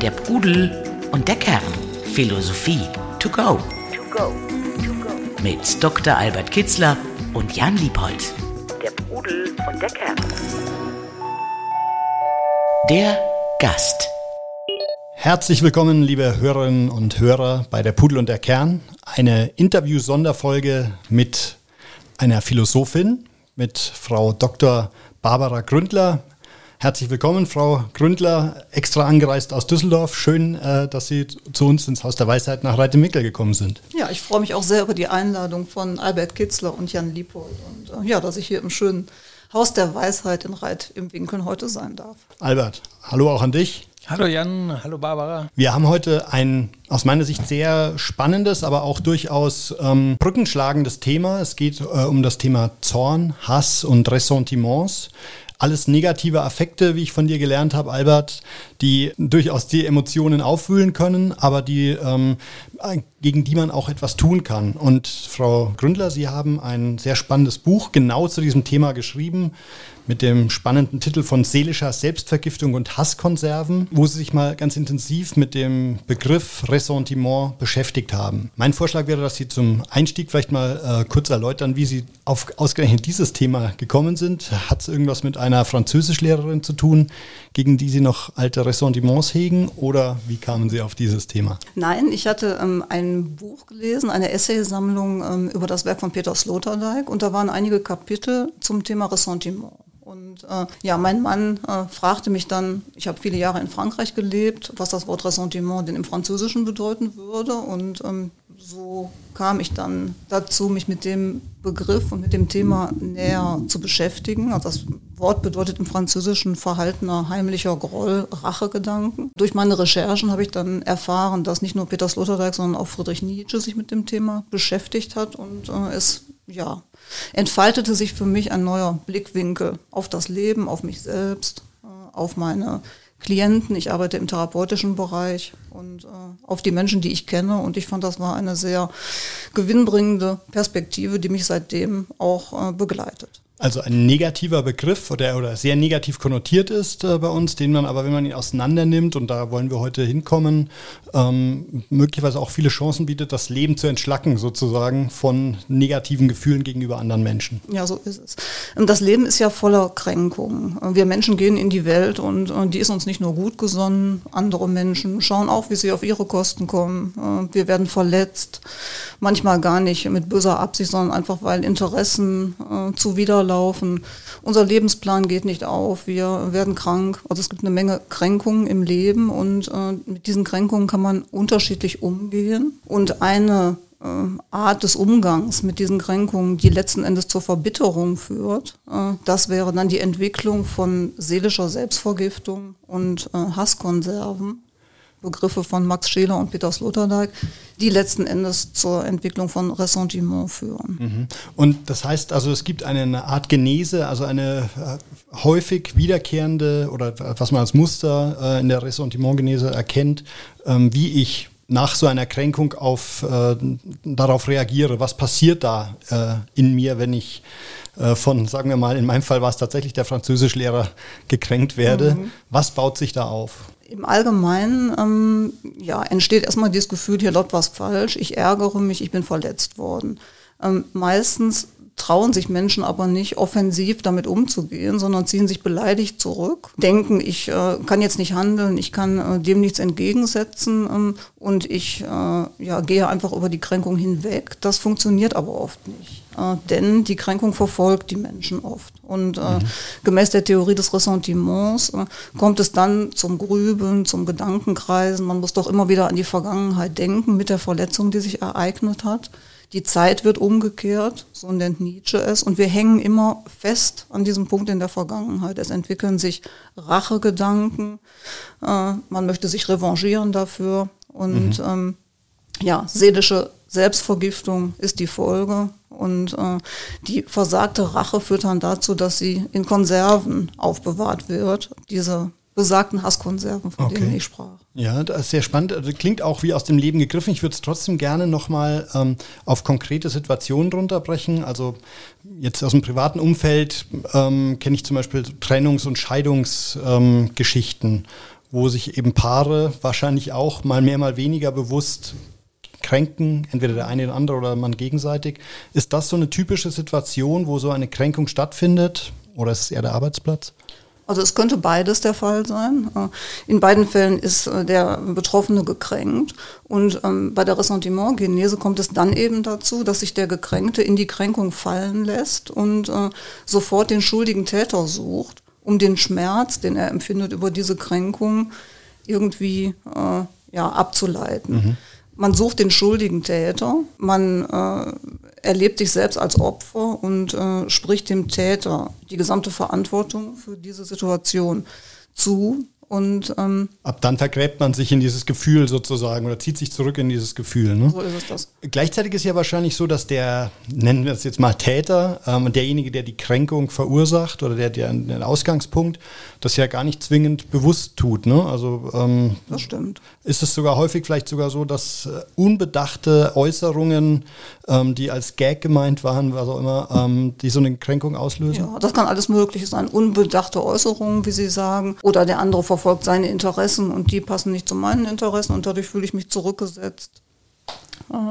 Der Pudel und der Kern. Philosophie to go. Mit Dr. Albert Kitzler und Jan Liebold. Der Pudel und der Kern. Der Gast. Herzlich willkommen, liebe Hörerinnen und Hörer bei der Pudel und der Kern. Eine Interview-Sonderfolge mit einer Philosophin, mit Frau Dr. Barbara Gründler. Herzlich willkommen, Frau Gründler, extra angereist aus Düsseldorf. Schön, äh, dass Sie zu uns ins Haus der Weisheit nach Reitemickel gekommen sind. Ja, ich freue mich auch sehr über die Einladung von Albert Kitzler und Jan Liepold und äh, ja, dass ich hier im schönen Haus der Weisheit in Reit im Winkeln heute sein darf. Albert, hallo auch an dich. Hallo Jan, hallo Barbara. Wir haben heute ein aus meiner Sicht sehr spannendes, aber auch durchaus ähm, brückenschlagendes Thema. Es geht äh, um das Thema Zorn, Hass und Ressentiments alles negative Affekte, wie ich von dir gelernt habe, Albert, die durchaus die Emotionen aufwühlen können, aber die, ähm, gegen die man auch etwas tun kann. Und Frau Gründler, Sie haben ein sehr spannendes Buch genau zu diesem Thema geschrieben mit dem spannenden Titel von seelischer Selbstvergiftung und Hasskonserven, wo Sie sich mal ganz intensiv mit dem Begriff Ressentiment beschäftigt haben. Mein Vorschlag wäre, dass Sie zum Einstieg vielleicht mal äh, kurz erläutern, wie Sie auf ausgerechnet dieses Thema gekommen sind. Hat es irgendwas mit einer Französischlehrerin zu tun, gegen die Sie noch alte Ressentiments hegen oder wie kamen Sie auf dieses Thema? Nein, ich hatte ähm, ein Buch gelesen, eine Essaysammlung ähm, über das Werk von Peter Sloterdijk und da waren einige Kapitel zum Thema Ressentiment. Und äh, ja, mein Mann äh, fragte mich dann, ich habe viele Jahre in Frankreich gelebt, was das Wort Ressentiment denn im Französischen bedeuten würde. Und ähm, so kam ich dann dazu, mich mit dem Begriff und mit dem Thema näher zu beschäftigen. Also das Wort bedeutet im Französischen verhaltener, heimlicher Groll, Rachegedanken. Durch meine Recherchen habe ich dann erfahren, dass nicht nur Peter Sloterdijk, sondern auch Friedrich Nietzsche sich mit dem Thema beschäftigt hat und äh, es ja entfaltete sich für mich ein neuer Blickwinkel auf das Leben, auf mich selbst, äh, auf meine Klienten. Ich arbeite im therapeutischen Bereich und äh, auf die Menschen, die ich kenne. Und ich fand, das war eine sehr gewinnbringende Perspektive, die mich seitdem auch äh, begleitet also ein negativer Begriff oder, oder sehr negativ konnotiert ist äh, bei uns, den man aber, wenn man ihn auseinander nimmt, und da wollen wir heute hinkommen, ähm, möglicherweise auch viele Chancen bietet, das Leben zu entschlacken, sozusagen von negativen Gefühlen gegenüber anderen Menschen. Ja, so ist es. Und das Leben ist ja voller Kränkungen. Wir Menschen gehen in die Welt und, und die ist uns nicht nur gut gesonnen, andere Menschen schauen auch, wie sie auf ihre Kosten kommen. Äh, wir werden verletzt, manchmal gar nicht mit böser Absicht, sondern einfach, weil Interessen äh, zuwider laufen. Unser Lebensplan geht nicht auf, wir werden krank. Also es gibt eine Menge Kränkungen im Leben und äh, mit diesen Kränkungen kann man unterschiedlich umgehen. Und eine äh, Art des Umgangs mit diesen Kränkungen, die letzten Endes zur Verbitterung führt, äh, das wäre dann die Entwicklung von seelischer Selbstvergiftung und äh, Hasskonserven. Begriffe von Max Scheler und Peter Sloterdijk, die letzten Endes zur Entwicklung von Ressentiment führen. Mhm. Und das heißt also, es gibt eine Art Genese, also eine äh, häufig wiederkehrende oder was man als Muster äh, in der Ressentimentgenese erkennt, ähm, wie ich nach so einer Kränkung auf, äh, darauf reagiere. Was passiert da in mir, wenn ich von, sagen wir mal, in meinem Fall war es tatsächlich der Französischlehrer, gekränkt werde? Mhm. Was baut sich da auf? Im Allgemeinen ähm, ja, entsteht erstmal dieses Gefühl, hier läuft was falsch, ich ärgere mich, ich bin verletzt worden. Ähm, meistens trauen sich Menschen aber nicht offensiv damit umzugehen, sondern ziehen sich beleidigt zurück, denken, ich äh, kann jetzt nicht handeln, ich kann äh, dem nichts entgegensetzen ähm, und ich äh, ja, gehe einfach über die Kränkung hinweg. Das funktioniert aber oft nicht. Äh, denn die Kränkung verfolgt die Menschen oft. Und äh, mhm. gemäß der Theorie des Ressentiments äh, kommt es dann zum Grübeln, zum Gedankenkreisen. Man muss doch immer wieder an die Vergangenheit denken mit der Verletzung, die sich ereignet hat. Die Zeit wird umgekehrt, so nennt Nietzsche es, und wir hängen immer fest an diesem Punkt in der Vergangenheit. Es entwickeln sich Rachegedanken, äh, man möchte sich revanchieren dafür und mhm. ähm, ja, seelische Selbstvergiftung ist die Folge und äh, die versagte Rache führt dann dazu, dass sie in Konserven aufbewahrt wird. Diese besagten Hasskonserven, von okay. denen ich sprach. Ja, das ist sehr spannend. Also klingt auch wie aus dem Leben gegriffen. Ich würde es trotzdem gerne nochmal ähm, auf konkrete Situationen runterbrechen. Also jetzt aus dem privaten Umfeld ähm, kenne ich zum Beispiel Trennungs- und Scheidungsgeschichten, ähm, wo sich eben Paare wahrscheinlich auch mal mehr, mal weniger bewusst kränken, entweder der eine oder andere oder man gegenseitig. Ist das so eine typische Situation, wo so eine Kränkung stattfindet? Oder ist es eher der Arbeitsplatz? Also es könnte beides der Fall sein. Äh, in beiden Fällen ist äh, der Betroffene gekränkt und ähm, bei der Ressentimentgenese kommt es dann eben dazu, dass sich der Gekränkte in die Kränkung fallen lässt und äh, sofort den schuldigen Täter sucht, um den Schmerz, den er empfindet über diese Kränkung, irgendwie ja, abzuleiten. Mhm. Man sucht den schuldigen Täter, man äh, erlebt sich selbst als Opfer und äh, spricht dem Täter die gesamte Verantwortung für diese Situation zu. Und, ähm, Ab dann vergräbt man sich in dieses Gefühl sozusagen oder zieht sich zurück in dieses Gefühl. Ne? So ist es das. Gleichzeitig ist ja wahrscheinlich so, dass der, nennen wir es jetzt mal Täter, ähm, derjenige, der die Kränkung verursacht oder der, der den Ausgangspunkt, das ja gar nicht zwingend bewusst tut. Ne? Also, ähm, das stimmt. Ist es sogar häufig vielleicht sogar so, dass äh, unbedachte Äußerungen, ähm, die als Gag gemeint waren, was auch immer, ähm, die so eine Kränkung auslösen? Ja, das kann alles Mögliche sein. Unbedachte Äußerungen, wie Sie sagen, oder der andere verfolgt seine Interessen und die passen nicht zu meinen Interessen und dadurch fühle ich mich zurückgesetzt.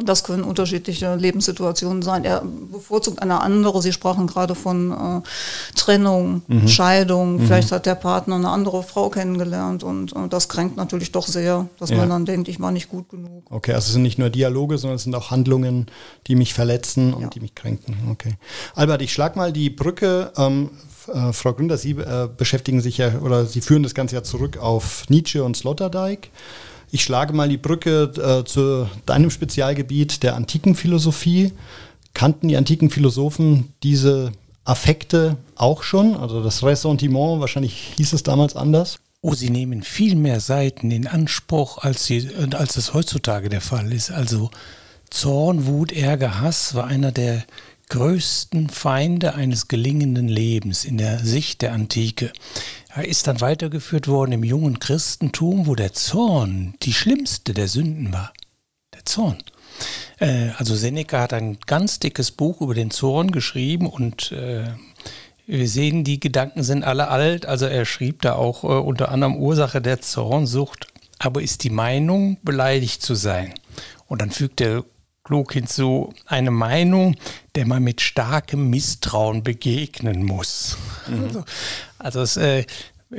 Das können unterschiedliche Lebenssituationen sein. Er bevorzugt eine andere. Sie sprachen gerade von äh, Trennung, mhm. Scheidung. Mhm. Vielleicht hat der Partner eine andere Frau kennengelernt und äh, das kränkt natürlich doch sehr, dass ja. man dann denkt, ich war nicht gut genug. Okay, also es sind nicht nur Dialoge, sondern es sind auch Handlungen, die mich verletzen und ja. die mich kränken. Okay. Albert, ich schlag mal die Brücke. Ähm, äh, Frau Gründer, Sie äh, beschäftigen sich ja oder Sie führen das Ganze ja zurück auf Nietzsche und Sloterdijk. Ich schlage mal die Brücke äh, zu deinem Spezialgebiet der antiken Philosophie. Kannten die antiken Philosophen diese Affekte auch schon? Also das Ressentiment, wahrscheinlich hieß es damals anders. Oh, sie nehmen viel mehr Seiten in Anspruch, als, sie, als es heutzutage der Fall ist. Also Zorn, Wut, Ärger, Hass war einer der größten Feinde eines gelingenden Lebens in der Sicht der Antike. Er ist dann weitergeführt worden im jungen Christentum, wo der Zorn die schlimmste der Sünden war. Der Zorn. Äh, also Seneca hat ein ganz dickes Buch über den Zorn geschrieben und äh, wir sehen, die Gedanken sind alle alt. Also er schrieb da auch äh, unter anderem Ursache der Zornsucht. Aber ist die Meinung, beleidigt zu sein? Und dann fügt er klug hinzu, eine Meinung, der man mit starkem Misstrauen begegnen muss. Mhm. Also, also es, äh,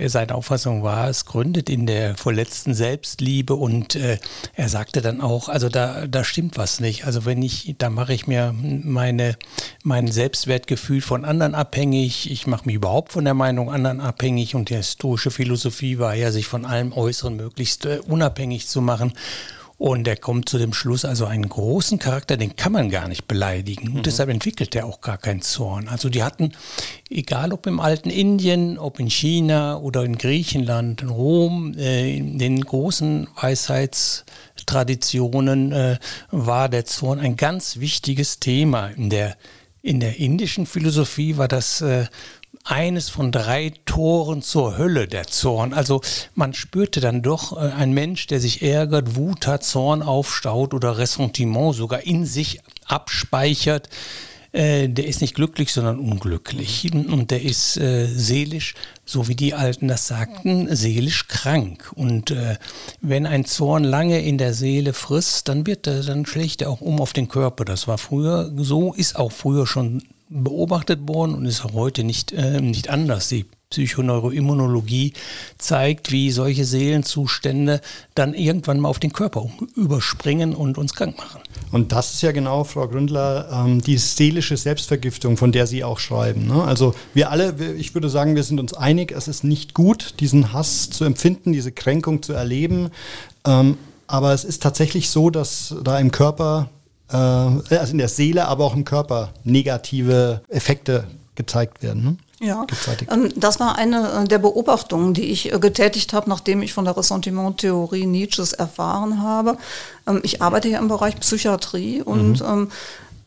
seine Auffassung war, es gründet in der vorletzten Selbstliebe und äh, er sagte dann auch, also da, da stimmt was nicht. Also wenn ich, da mache ich mir meine, mein Selbstwertgefühl von anderen abhängig, ich mache mich überhaupt von der Meinung anderen abhängig und die historische Philosophie war ja, sich von allem Äußeren möglichst äh, unabhängig zu machen. Und er kommt zu dem Schluss, also einen großen Charakter, den kann man gar nicht beleidigen. Und mhm. deshalb entwickelt er auch gar keinen Zorn. Also die hatten, egal ob im alten Indien, ob in China oder in Griechenland, in Rom, äh, in den großen Weisheitstraditionen äh, war der Zorn ein ganz wichtiges Thema. In der, in der indischen Philosophie war das äh, eines von drei Toren zur Hölle, der Zorn. Also man spürte dann doch, äh, ein Mensch, der sich ärgert, Wut hat, Zorn aufstaut oder Ressentiment sogar in sich abspeichert, äh, der ist nicht glücklich, sondern unglücklich. Und der ist äh, seelisch, so wie die Alten das sagten, seelisch krank. Und äh, wenn ein Zorn lange in der Seele frisst, dann wird er, dann schlägt er auch um auf den Körper. Das war früher so, ist auch früher schon beobachtet worden und ist auch heute nicht, äh, nicht anders. Die Psychoneuroimmunologie zeigt, wie solche Seelenzustände dann irgendwann mal auf den Körper überspringen und uns krank machen. Und das ist ja genau, Frau Gründler, ähm, die seelische Selbstvergiftung, von der Sie auch schreiben. Ne? Also wir alle, ich würde sagen, wir sind uns einig, es ist nicht gut, diesen Hass zu empfinden, diese Kränkung zu erleben. Ähm, aber es ist tatsächlich so, dass da im Körper also in der Seele, aber auch im Körper negative Effekte gezeigt werden. Ne? Ja, ähm, das war eine äh, der Beobachtungen, die ich äh, getätigt habe, nachdem ich von der Ressentiment-Theorie Nietzsches erfahren habe. Ähm, ich arbeite ja im Bereich Psychiatrie und mhm.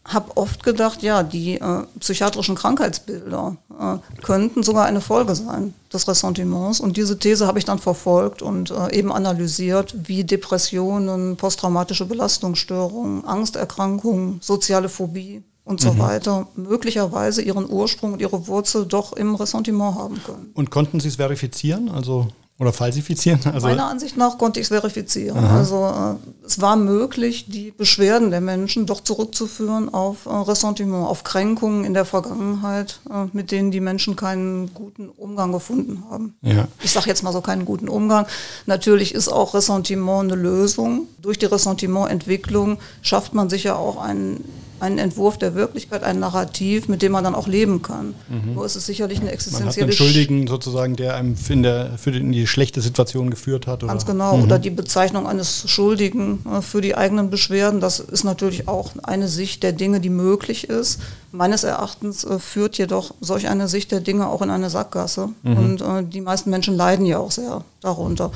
Habe oft gedacht, ja, die äh, psychiatrischen Krankheitsbilder äh, könnten sogar eine Folge sein des Ressentiments. Und diese These habe ich dann verfolgt und äh, eben analysiert, wie Depressionen, posttraumatische Belastungsstörungen, Angsterkrankungen, soziale Phobie und so mhm. weiter möglicherweise ihren Ursprung und ihre Wurzel doch im Ressentiment haben können. Und konnten Sie es verifizieren? Also oder falsifizieren? Also Meiner Ansicht nach konnte ich es verifizieren. Aha. Also äh, es war möglich, die Beschwerden der Menschen doch zurückzuführen auf äh, Ressentiment, auf Kränkungen in der Vergangenheit, äh, mit denen die Menschen keinen guten Umgang gefunden haben. Ja. Ich sage jetzt mal so keinen guten Umgang. Natürlich ist auch Ressentiment eine Lösung. Durch die Ressentimententwicklung schafft man sich ja auch einen einen Entwurf der Wirklichkeit, ein Narrativ, mit dem man dann auch leben kann. Mhm. Nur ist es sicherlich eine existenzielle... Man hat einen Schuldigen sozusagen, der einem in, der, für die, in die schlechte Situation geführt hat. Oder? Ganz genau. Mhm. Oder die Bezeichnung eines Schuldigen äh, für die eigenen Beschwerden. Das ist natürlich auch eine Sicht der Dinge, die möglich ist. Meines Erachtens äh, führt jedoch solch eine Sicht der Dinge auch in eine Sackgasse. Mhm. Und äh, die meisten Menschen leiden ja auch sehr darunter.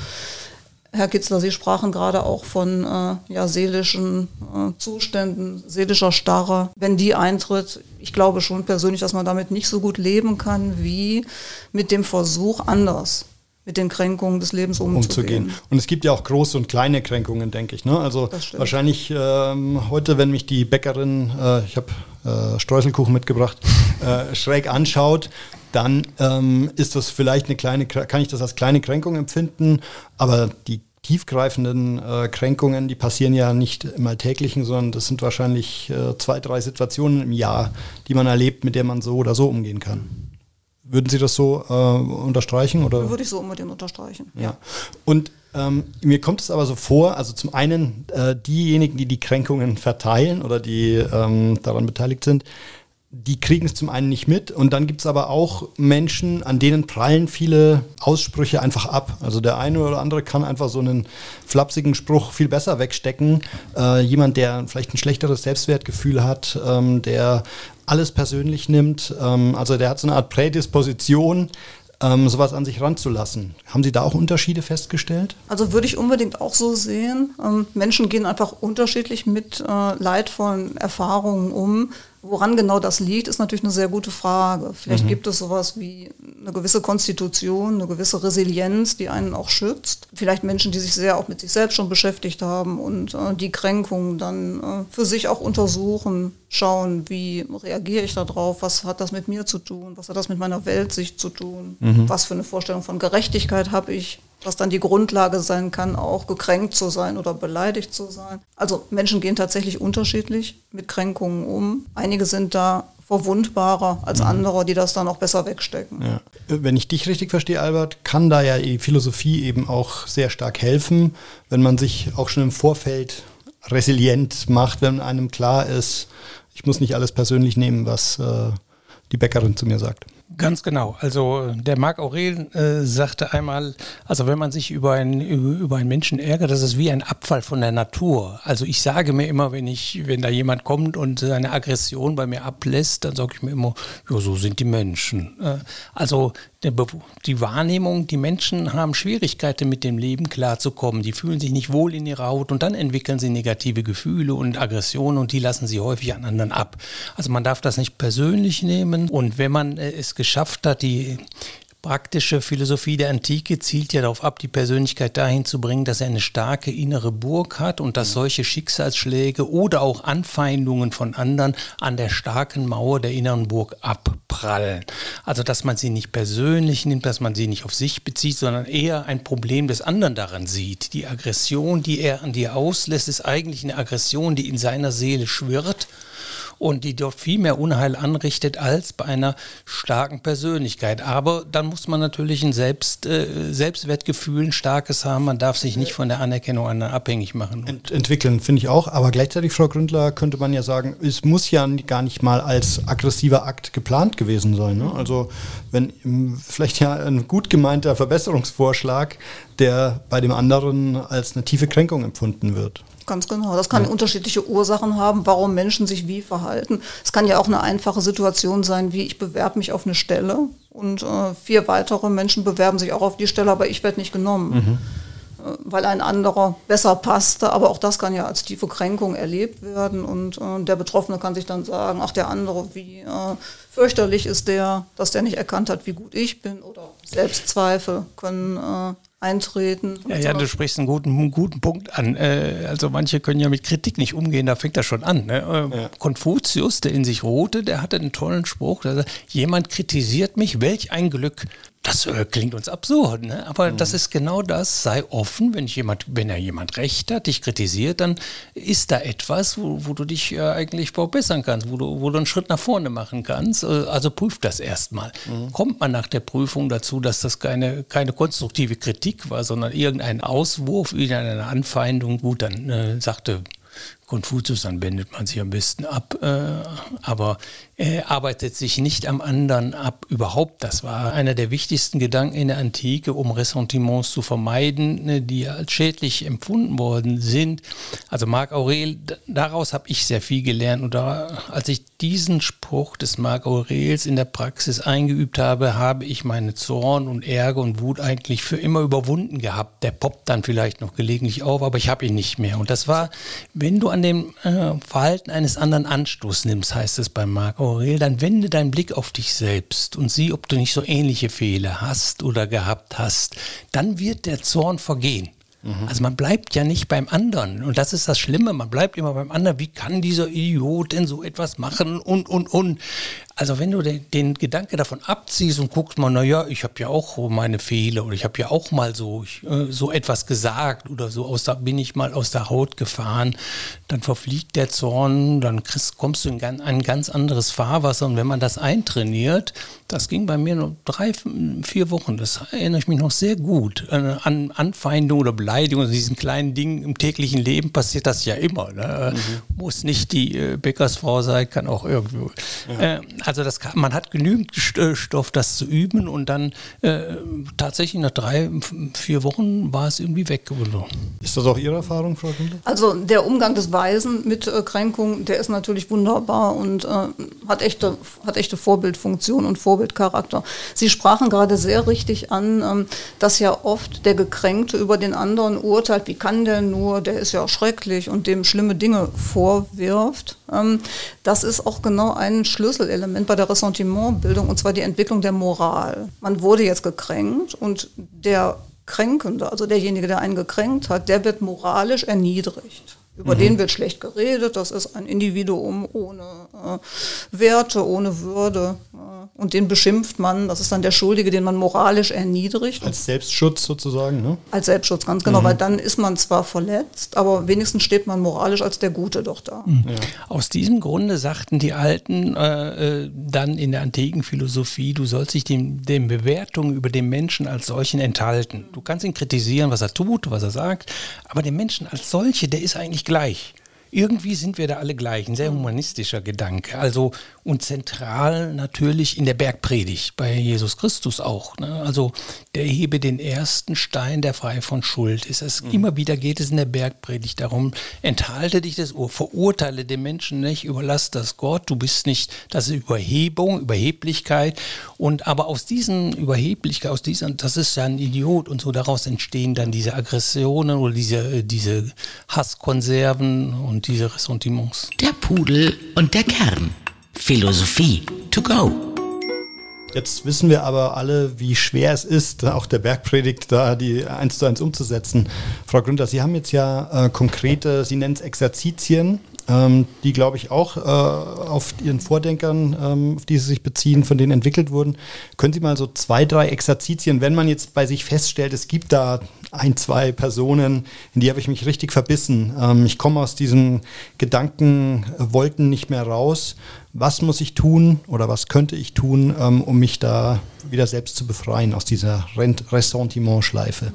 Herr Kitzler, Sie sprachen gerade auch von äh, ja, seelischen äh, Zuständen, seelischer Starre. Wenn die eintritt, ich glaube schon persönlich, dass man damit nicht so gut leben kann wie mit dem Versuch, anders mit den Kränkungen des Lebens umzugehen. umzugehen. Und es gibt ja auch große und kleine Kränkungen, denke ich. Ne? Also wahrscheinlich ähm, heute, wenn mich die Bäckerin, äh, ich habe äh, Streuselkuchen mitgebracht, äh, schräg anschaut, dann ähm, ist das vielleicht eine kleine, kann ich das als kleine Kränkung empfinden, aber die tiefgreifenden äh, Kränkungen, die passieren ja nicht im Alltäglichen, sondern das sind wahrscheinlich äh, zwei, drei Situationen im Jahr, die man erlebt, mit der man so oder so umgehen kann. Würden Sie das so äh, unterstreichen? Oder? Würde ich so unbedingt unterstreichen. Ja. Und ähm, mir kommt es aber so vor, also zum einen äh, diejenigen, die die Kränkungen verteilen oder die ähm, daran beteiligt sind, die kriegen es zum einen nicht mit und dann gibt es aber auch Menschen, an denen prallen viele Aussprüche einfach ab. Also der eine oder andere kann einfach so einen flapsigen Spruch viel besser wegstecken. Äh, jemand, der vielleicht ein schlechteres Selbstwertgefühl hat, ähm, der alles persönlich nimmt, ähm, also der hat so eine Art Prädisposition, ähm, sowas an sich ranzulassen. Haben Sie da auch Unterschiede festgestellt? Also würde ich unbedingt auch so sehen. Ähm, Menschen gehen einfach unterschiedlich mit äh, leidvollen Erfahrungen um. Woran genau das liegt, ist natürlich eine sehr gute Frage. Vielleicht mhm. gibt es sowas wie eine gewisse Konstitution, eine gewisse Resilienz, die einen auch schützt. Vielleicht Menschen, die sich sehr auch mit sich selbst schon beschäftigt haben und äh, die Kränkungen dann äh, für sich auch untersuchen, schauen, wie reagiere ich darauf, was hat das mit mir zu tun, was hat das mit meiner Weltsicht zu tun, mhm. was für eine Vorstellung von Gerechtigkeit habe ich, was dann die Grundlage sein kann, auch gekränkt zu sein oder beleidigt zu sein. Also Menschen gehen tatsächlich unterschiedlich mit Kränkungen um. Einige sind da verwundbarer als mhm. andere, die das dann auch besser wegstecken. Ja. Wenn ich dich richtig verstehe, Albert, kann da ja die Philosophie eben auch sehr stark helfen, wenn man sich auch schon im Vorfeld resilient macht, wenn einem klar ist, ich muss nicht alles persönlich nehmen, was äh, die Bäckerin zu mir sagt. Ganz genau. Also der Marc Aurel äh, sagte einmal, also wenn man sich über, ein, über einen Menschen ärgert, das ist wie ein Abfall von der Natur. Also ich sage mir immer, wenn ich, wenn da jemand kommt und seine Aggression bei mir ablässt, dann sage ich mir immer, ja, so sind die Menschen. Äh, also die Wahrnehmung, die Menschen haben Schwierigkeiten mit dem Leben klarzukommen. Die fühlen sich nicht wohl in ihrer Haut und dann entwickeln sie negative Gefühle und Aggressionen und die lassen sie häufig an anderen ab. Also man darf das nicht persönlich nehmen und wenn man äh, es geschafft hat, die praktische Philosophie der Antike zielt ja darauf ab, die Persönlichkeit dahin zu bringen, dass er eine starke innere Burg hat und dass solche Schicksalsschläge oder auch Anfeindungen von anderen an der starken Mauer der inneren Burg abprallen. Also dass man sie nicht persönlich nimmt, dass man sie nicht auf sich bezieht, sondern eher ein Problem des anderen daran sieht. Die Aggression, die er an dir auslässt, ist eigentlich eine Aggression, die in seiner Seele schwirrt und die dort viel mehr Unheil anrichtet als bei einer starken Persönlichkeit. Aber dann muss man natürlich ein Selbst, äh, Selbstwertgefühl, ein starkes haben. Man darf sich nicht von der Anerkennung anderen abhängig machen. Ent entwickeln, finde ich auch. Aber gleichzeitig, Frau Gründler, könnte man ja sagen, es muss ja gar nicht mal als aggressiver Akt geplant gewesen sein. Ne? Also wenn vielleicht ja ein gut gemeinter Verbesserungsvorschlag, der bei dem anderen als eine tiefe Kränkung empfunden wird. Ganz genau. Das kann ja. unterschiedliche Ursachen haben, warum Menschen sich wie verhalten. Es kann ja auch eine einfache Situation sein, wie ich bewerbe mich auf eine Stelle und äh, vier weitere Menschen bewerben sich auch auf die Stelle, aber ich werde nicht genommen. Mhm. Weil ein anderer besser passte. Aber auch das kann ja als tiefe Kränkung erlebt werden. Und äh, der Betroffene kann sich dann sagen, ach der andere, wie äh, fürchterlich ist der, dass der nicht erkannt hat, wie gut ich bin. Oder Selbstzweifel können äh, eintreten. Ja, ja, du sprichst einen guten, guten Punkt an. Äh, also manche können ja mit Kritik nicht umgehen, da fängt das schon an. Ne? Äh, ja. Konfuzius, der in sich ruhte, der hatte einen tollen Spruch. Der sagt, jemand kritisiert mich, welch ein Glück. Das äh, klingt uns absurd, ne? aber mhm. das ist genau das. Sei offen, wenn jemand, wenn er jemand recht hat, dich kritisiert, dann ist da etwas, wo, wo du dich äh, eigentlich verbessern kannst, wo du, wo du einen Schritt nach vorne machen kannst. Äh, also prüf das erstmal. Mhm. Kommt man nach der Prüfung dazu, dass das keine, keine konstruktive Kritik war, sondern irgendein Auswurf, irgendeine Anfeindung, gut, dann äh, sagte Konfuzius, dann wendet man sich am besten ab. Äh, aber er arbeitet sich nicht am anderen ab, überhaupt. Das war einer der wichtigsten Gedanken in der Antike, um Ressentiments zu vermeiden, ne, die als schädlich empfunden worden sind. Also Marc Aurel, daraus habe ich sehr viel gelernt. Und da, als ich diesen Spruch des Marc Aurels in der Praxis eingeübt habe, habe ich meine Zorn und Ärger und Wut eigentlich für immer überwunden gehabt. Der poppt dann vielleicht noch gelegentlich auf, aber ich habe ihn nicht mehr. Und das war, wenn du an dem äh, Verhalten eines anderen Anstoß nimmst, heißt es bei Marc Aurel, dann wende deinen Blick auf dich selbst und sieh, ob du nicht so ähnliche Fehler hast oder gehabt hast. Dann wird der Zorn vergehen. Mhm. Also man bleibt ja nicht beim anderen. Und das ist das Schlimme, man bleibt immer beim anderen. Wie kann dieser Idiot denn so etwas machen und, und, und. Also wenn du den, den Gedanke davon abziehst und guckst mal, naja, ich habe ja auch meine Fehler oder ich habe ja auch mal so, ich, äh, so etwas gesagt oder so aus der, bin ich mal aus der Haut gefahren, dann verfliegt der Zorn, dann kriegst, kommst du in ein ganz anderes Fahrwasser und wenn man das eintrainiert, das ging bei mir nur drei, vier Wochen, das erinnere ich mich noch sehr gut, äh, an Anfeindung oder Beleidigung, also diesen kleinen Dingen im täglichen Leben passiert das ja immer. Ne? Mhm. Muss nicht die äh, Bäckersfrau sein, kann auch irgendwo. Ja. Also das kann, man hat genügend äh, Stoff, das zu üben und dann äh, tatsächlich nach drei, vier Wochen war es irgendwie weg. Ist das auch Ihre Erfahrung, Frau Günther? Also der Umgang des Weisen mit äh, Kränkung, der ist natürlich wunderbar und äh, hat, echte, hat echte Vorbildfunktion und Vorbildcharakter. Sie sprachen gerade sehr richtig an, ähm, dass ja oft der Gekränkte über den anderen urteilt, wie kann der nur, der ist ja schrecklich und dem schlimme Dinge vorwirft. Ähm, das ist auch genau ein Schlüsselelement bei der Ressentimentbildung, und zwar die Entwicklung der Moral. Man wurde jetzt gekränkt und der Kränkende, also derjenige, der einen gekränkt hat, der wird moralisch erniedrigt. Über mhm. den wird schlecht geredet. Das ist ein Individuum ohne äh, Werte, ohne Würde. Äh, und den beschimpft man. Das ist dann der Schuldige, den man moralisch erniedrigt. Als Selbstschutz sozusagen, ne? Als Selbstschutz, ganz genau. Mhm. Weil dann ist man zwar verletzt, aber wenigstens steht man moralisch als der Gute doch da. Mhm. Ja. Aus diesem Grunde sagten die Alten äh, äh, dann in der antiken Philosophie, du sollst dich den, den Bewertungen über den Menschen als solchen enthalten. Du kannst ihn kritisieren, was er tut, was er sagt, aber den Menschen als solche, der ist eigentlich gleich. Irgendwie sind wir da alle gleich, ein sehr humanistischer Gedanke. Also und zentral natürlich in der Bergpredigt bei Jesus Christus auch. Ne? Also der hebe den ersten Stein, der frei von Schuld ist. Es, mhm. Immer wieder geht es in der Bergpredigt darum, enthalte dich des Ohr, verurteile den Menschen nicht, überlass das Gott, du bist nicht, das ist Überhebung, Überheblichkeit. Und aber aus diesen Überheblichkeit, aus diesen, das ist ja ein Idiot und so, daraus entstehen dann diese Aggressionen oder diese, diese Hasskonserven und diese Ressentiments. Der Pudel und der Kern. Philosophie to go. Jetzt wissen wir aber alle, wie schwer es ist, auch der Bergpredigt da die eins zu eins umzusetzen. Frau Gründer, Sie haben jetzt ja äh, konkrete, Sie nennen es Exerzitien, ähm, die, glaube ich, auch äh, auf Ihren Vordenkern, ähm, auf die Sie sich beziehen, von denen entwickelt wurden. Können Sie mal so zwei, drei Exerzitien, wenn man jetzt bei sich feststellt, es gibt da ein, zwei Personen, in die habe ich mich richtig verbissen. Ähm, ich komme aus diesen Gedankenwolken nicht mehr raus. Was muss ich tun oder was könnte ich tun, ähm, um mich da wieder selbst zu befreien aus dieser Ressentiment-Schleife?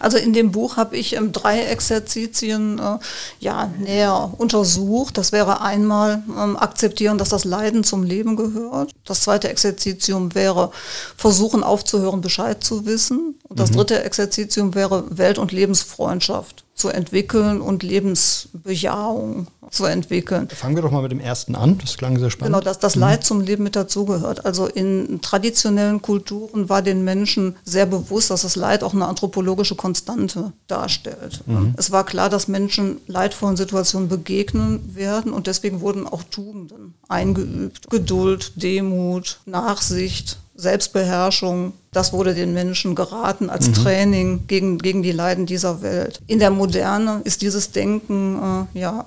Also in dem Buch habe ich ähm, drei Exerzitien äh, ja, näher untersucht. Das wäre einmal ähm, akzeptieren, dass das Leiden zum Leben gehört. Das zweite Exerzitium wäre versuchen aufzuhören, Bescheid zu wissen. Und das mhm. dritte Exerzitium wäre Welt- und Lebensfreundschaft zu entwickeln und Lebensbejahung zu entwickeln. Fangen wir doch mal mit dem ersten an, das klang sehr spannend. Genau, dass das Leid mhm. zum Leben mit dazugehört. Also in traditionellen Kulturen war den Menschen sehr bewusst, dass das Leid auch eine anthropologische Konstante darstellt. Mhm. Es war klar, dass Menschen leidvollen Situationen begegnen werden und deswegen wurden auch Tugenden eingeübt. Geduld, Demut, Nachsicht, Selbstbeherrschung, das wurde den Menschen geraten als mhm. Training gegen, gegen die Leiden dieser Welt. In der Moderne ist dieses Denken äh, ja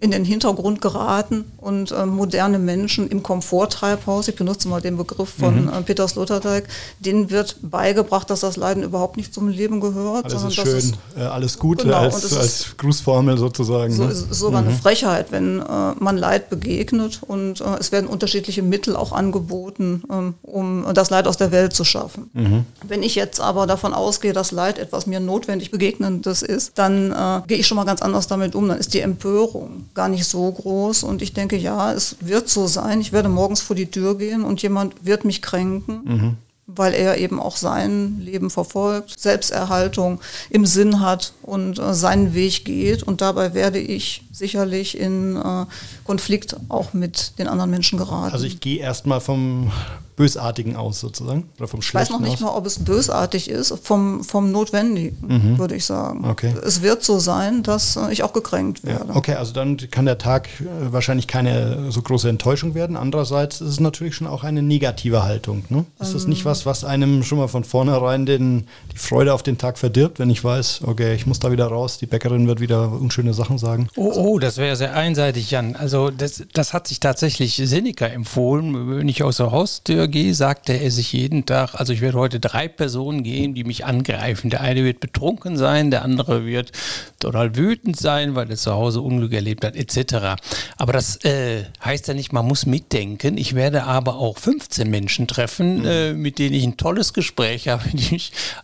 in den Hintergrund geraten und äh, moderne Menschen im Komforttreibhaus, ich benutze mal den Begriff von mhm. äh, Peter Sloterdijk, denen wird beigebracht, dass das Leiden überhaupt nicht zum Leben gehört. Alles ist schön, ist, äh, alles Gute genau, als, als Grußformel sozusagen. So, ne? ist sogar mhm. eine Frechheit, wenn äh, man Leid begegnet und äh, es werden unterschiedliche Mittel auch angeboten, ähm, um das Leid aus der Welt zu schaffen. Mhm. Wenn ich jetzt aber davon ausgehe, dass Leid etwas mir notwendig Begegnendes ist, dann äh, gehe ich schon mal ganz anders damit um. Dann ist die Empörung gar nicht so groß. Und ich denke, ja, es wird so sein. Ich werde morgens vor die Tür gehen und jemand wird mich kränken. Mhm weil er eben auch sein Leben verfolgt, Selbsterhaltung im Sinn hat und äh, seinen Weg geht. Und dabei werde ich sicherlich in äh, Konflikt auch mit den anderen Menschen geraten. Also ich gehe erstmal vom Bösartigen aus sozusagen? Oder vom ich weiß noch nicht aus? mal, ob es bösartig ist, vom, vom Notwendigen, mhm. würde ich sagen. Okay. Es wird so sein, dass äh, ich auch gekränkt werde. Ja, okay, also dann kann der Tag wahrscheinlich keine so große Enttäuschung werden. Andererseits ist es natürlich schon auch eine negative Haltung. Ne? Ist ähm, das nicht ähm. Was, was einem schon mal von vornherein den, die Freude auf den Tag verdirbt, wenn ich weiß, okay, ich muss da wieder raus, die Bäckerin wird wieder unschöne Sachen sagen? Oh, oh das wäre sehr einseitig, Jan. Also das, das hat sich tatsächlich Seneca empfohlen, wenn ich aus der Haustür gehe, sagte er sich jeden Tag, also ich werde heute drei Personen gehen, die mich angreifen. Der eine wird betrunken sein, der andere wird total wütend sein, weil er zu Hause Unglück erlebt hat, etc. Aber das äh, heißt ja nicht, man muss mitdenken. Ich werde aber auch 15 Menschen treffen, mhm. äh, mit denen ich ein tolles Gespräch habe.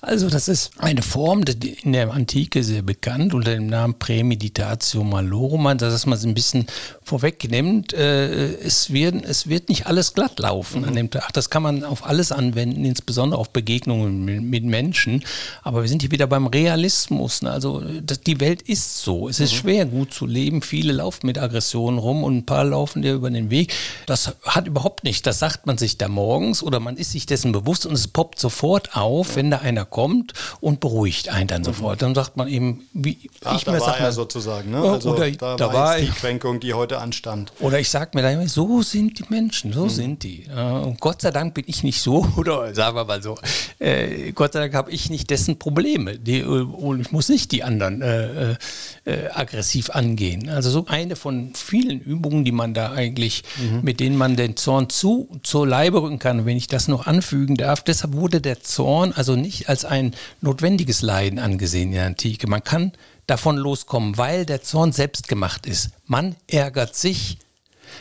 Also das ist eine Form, die in der Antike sehr bekannt unter dem Namen Prämeditatio Malorum, dass man ein bisschen vorwegnimmt. Äh, es, wird, es wird nicht alles glatt laufen mhm. an dem Tag. Das kann man auf alles anwenden, insbesondere auf Begegnungen mit, mit Menschen. Aber wir sind hier wieder beim Realismus. Ne? Also das, die Welt ist so. Es ist mhm. schwer, gut zu leben. Viele laufen mit Aggressionen rum und ein paar laufen dir über den Weg. Das hat überhaupt nicht. Das sagt man sich da morgens oder man ist sich dessen bewusst und es poppt sofort auf, wenn da einer kommt und beruhigt einen dann mhm. sofort. Dann sagt man eben, wie Ach, ich da mir war sag, sozusagen. Ne? Also oder da, da war die Kränkung, die heute anstand. Oder ich sage mir da immer, so sind die Menschen, so mhm. sind die. Und Gott sei Dank bin ich nicht so, oder sagen wir mal so, äh, Gott sei Dank habe ich nicht dessen Probleme. Die, und ich muss nicht die anderen äh, äh, äh, aggressiv angehen. Also so eine von vielen Übungen, die man da eigentlich, mhm. mit denen man den Zorn zu, zur Leibe rücken kann, wenn ich das noch anfügen darf. Deshalb wurde der Zorn also nicht als ein notwendiges Leiden angesehen in der Antike. Man kann davon loskommen, weil der Zorn selbst gemacht ist. Man ärgert sich,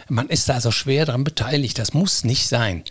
man ist da also schwer daran beteiligt. Das muss nicht sein.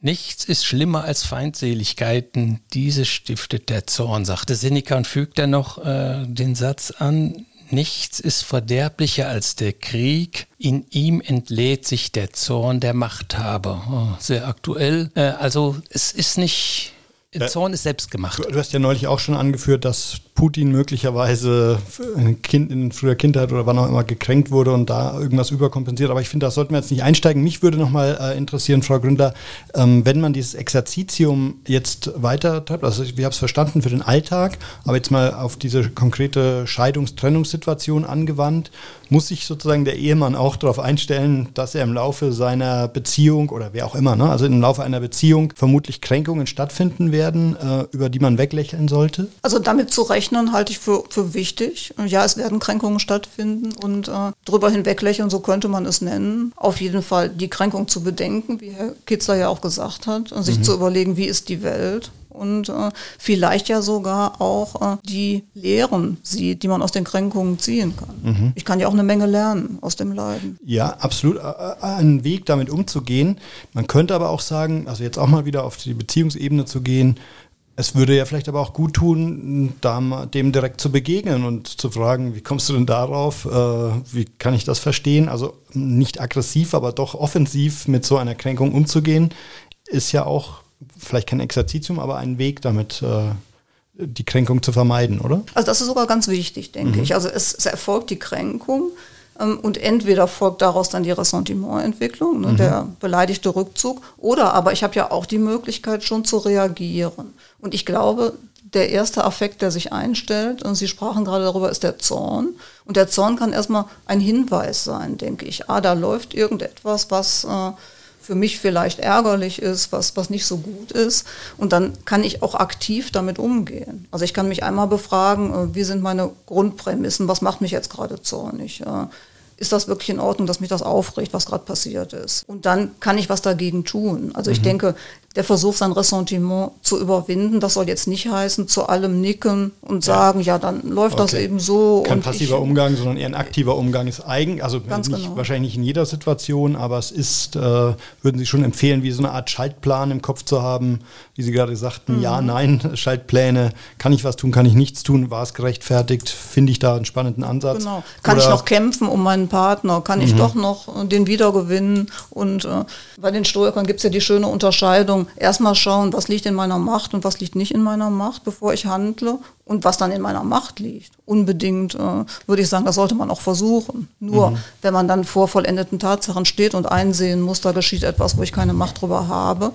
Nichts ist schlimmer als Feindseligkeiten, diese stiftet der Zorn, sagte Seneca und fügt dann noch äh, den Satz an, nichts ist verderblicher als der Krieg, in ihm entlädt sich der Zorn der Machthaber. Oh, sehr aktuell. Äh, also es ist nicht der Zorn ist selbst gemacht. Du, du, hast ja neulich auch schon angeführt, dass Putin möglicherweise ein kind in früher Kindheit oder wann auch immer gekränkt wurde und da irgendwas überkompensiert. Aber ich finde, da sollten wir jetzt nicht einsteigen. Mich würde noch mal äh, interessieren, Frau Gründer, ähm, wenn man dieses Exerzitium jetzt weiter treibt, also wir haben es verstanden für den Alltag, aber jetzt mal auf diese konkrete Scheidungs-Trennungssituation angewandt, muss sich sozusagen der Ehemann auch darauf einstellen, dass er im Laufe seiner Beziehung oder wer auch immer, ne, also im Laufe einer Beziehung vermutlich Kränkungen stattfinden werden, äh, über die man weglächeln sollte? Also damit zu rechnen halte ich für, für wichtig. Ja, es werden Kränkungen stattfinden und äh, drüber hinweglächeln, so könnte man es nennen. Auf jeden Fall die Kränkung zu bedenken, wie Herr Kitzler ja auch gesagt hat, und sich mhm. zu überlegen, wie ist die Welt und äh, vielleicht ja sogar auch äh, die Lehren sieht, die man aus den Kränkungen ziehen kann. Mhm. Ich kann ja auch eine Menge lernen aus dem Leiden. Ja, absolut. Ein Weg damit umzugehen. Man könnte aber auch sagen, also jetzt auch mal wieder auf die Beziehungsebene zu gehen, es würde ja vielleicht aber auch gut tun, dem direkt zu begegnen und zu fragen, wie kommst du denn darauf? Äh, wie kann ich das verstehen? Also nicht aggressiv, aber doch offensiv mit so einer Kränkung umzugehen, ist ja auch vielleicht kein Exerzitium, aber ein Weg damit, äh, die Kränkung zu vermeiden, oder? Also das ist sogar ganz wichtig, denke mhm. ich. Also es, es, erfolgt die Kränkung Ähm, und entweder folgt daraus dann die Ressentimententwicklung, ne, mhm. der beleidigte Rückzug, oder aber ich habe ja auch die Möglichkeit schon zu reagieren. Und ich glaube, der erste Affekt, der sich einstellt, und Sie sprachen gerade darüber, ist der Zorn. Und der Zorn kann erstmal ein Hinweis sein, denke ich. Ah, da läuft irgendetwas, was äh, für mich vielleicht ärgerlich ist, was, was nicht so gut ist. Und dann kann ich auch aktiv damit umgehen. Also ich kann mich einmal befragen, äh, wie sind meine Grundprämissen, was macht mich jetzt gerade zornig? Ist das wirklich in Ordnung, dass mich das aufregt, was gerade passiert ist? Und dann kann ich was dagegen tun. Also ich mhm. denke, der Versuch, sein Ressentiment zu überwinden, das soll jetzt nicht heißen, zu allem nicken und ja. sagen, ja, dann läuft okay. das eben so. Kein passiver ich, Umgang, sondern eher ein aktiver Umgang ist eigen, also nicht, genau. wahrscheinlich nicht in jeder Situation, aber es ist, äh, würden Sie schon empfehlen, wie so eine Art Schaltplan im Kopf zu haben, wie Sie gerade sagten, mhm. ja, nein, Schaltpläne, kann ich was tun, kann ich nichts tun, war es gerechtfertigt, finde ich da einen spannenden Ansatz. Genau. Kann Oder ich noch kämpfen um meinen Partner, kann mhm. ich doch noch den wiedergewinnen und äh, bei den Stoikern gibt es ja die schöne Unterscheidung, erstmal schauen, was liegt in meiner Macht und was liegt nicht in meiner Macht, bevor ich handle und was dann in meiner Macht liegt. Unbedingt äh, würde ich sagen, das sollte man auch versuchen. Nur mhm. wenn man dann vor vollendeten Tatsachen steht und einsehen muss, da geschieht etwas, wo ich keine Macht drüber habe,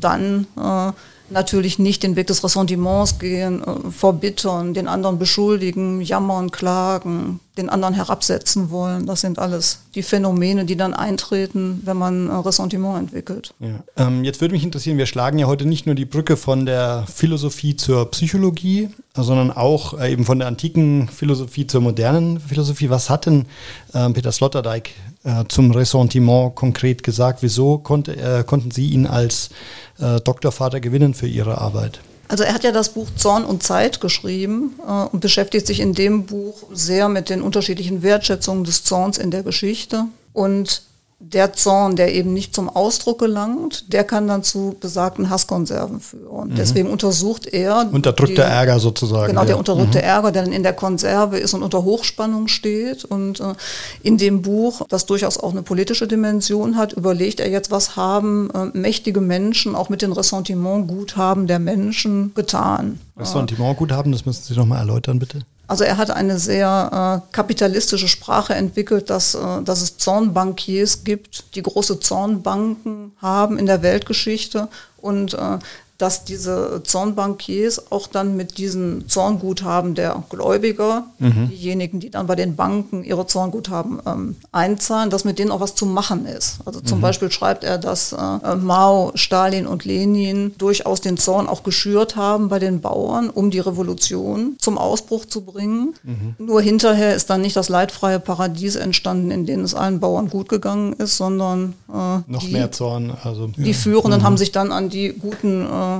dann äh, natürlich nicht den Weg des Ressentiments gehen, äh, verbittern, den anderen beschuldigen, jammern, klagen, den anderen herabsetzen wollen. Das sind alles die Phänomene, die dann eintreten, wenn man äh, Ressentiment entwickelt. Ja. Ähm, jetzt würde mich interessieren, wir schlagen ja heute nicht nur die Brücke von der Philosophie zur Psychologie, sondern auch äh, eben von der antiken Philosophie zur modernen Philosophie. Was hat denn äh, Peter Sloterdijk äh, zum Ressentiment konkret gesagt? Wieso konnte, äh, konnten Sie ihn als äh, Doktorvater gewinnen für Ihre Arbeit? Also er hat ja das Buch Zorn und Zeit geschrieben äh, und beschäftigt sich in dem Buch sehr mit den unterschiedlichen Wertschätzungen des Zorns in der Geschichte. Und der Zorn, der eben nicht zum Ausdruck gelangt, der kann dann zu besagten Hasskonserven führen. Mhm. Deswegen untersucht er. Unterdrückter Ärger sozusagen. Genau, der unterdrückte mhm. Ärger, der dann in der Konserve ist und unter Hochspannung steht. Und äh, in dem Buch, das durchaus auch eine politische Dimension hat, überlegt er jetzt, was haben äh, mächtige Menschen auch mit den Ressentimentguthaben der Menschen getan. Ressentimentguthaben, das müssen Sie nochmal erläutern, bitte. Also er hat eine sehr äh, kapitalistische Sprache entwickelt, dass, äh, dass es Zornbankiers gibt, die große Zornbanken haben in der Weltgeschichte. Und äh, dass diese Zornbankiers auch dann mit diesen Zornguthaben der Gläubiger, mhm. diejenigen, die dann bei den Banken ihre Zornguthaben ähm, einzahlen, dass mit denen auch was zu machen ist. Also zum mhm. Beispiel schreibt er, dass äh, Mao, Stalin und Lenin durchaus den Zorn auch geschürt haben bei den Bauern, um die Revolution zum Ausbruch zu bringen. Mhm. Nur hinterher ist dann nicht das leidfreie Paradies entstanden, in dem es allen Bauern gut gegangen ist, sondern äh, noch die, mehr Zorn. Also, die ja. Führenden mhm. haben sich dann an die guten äh,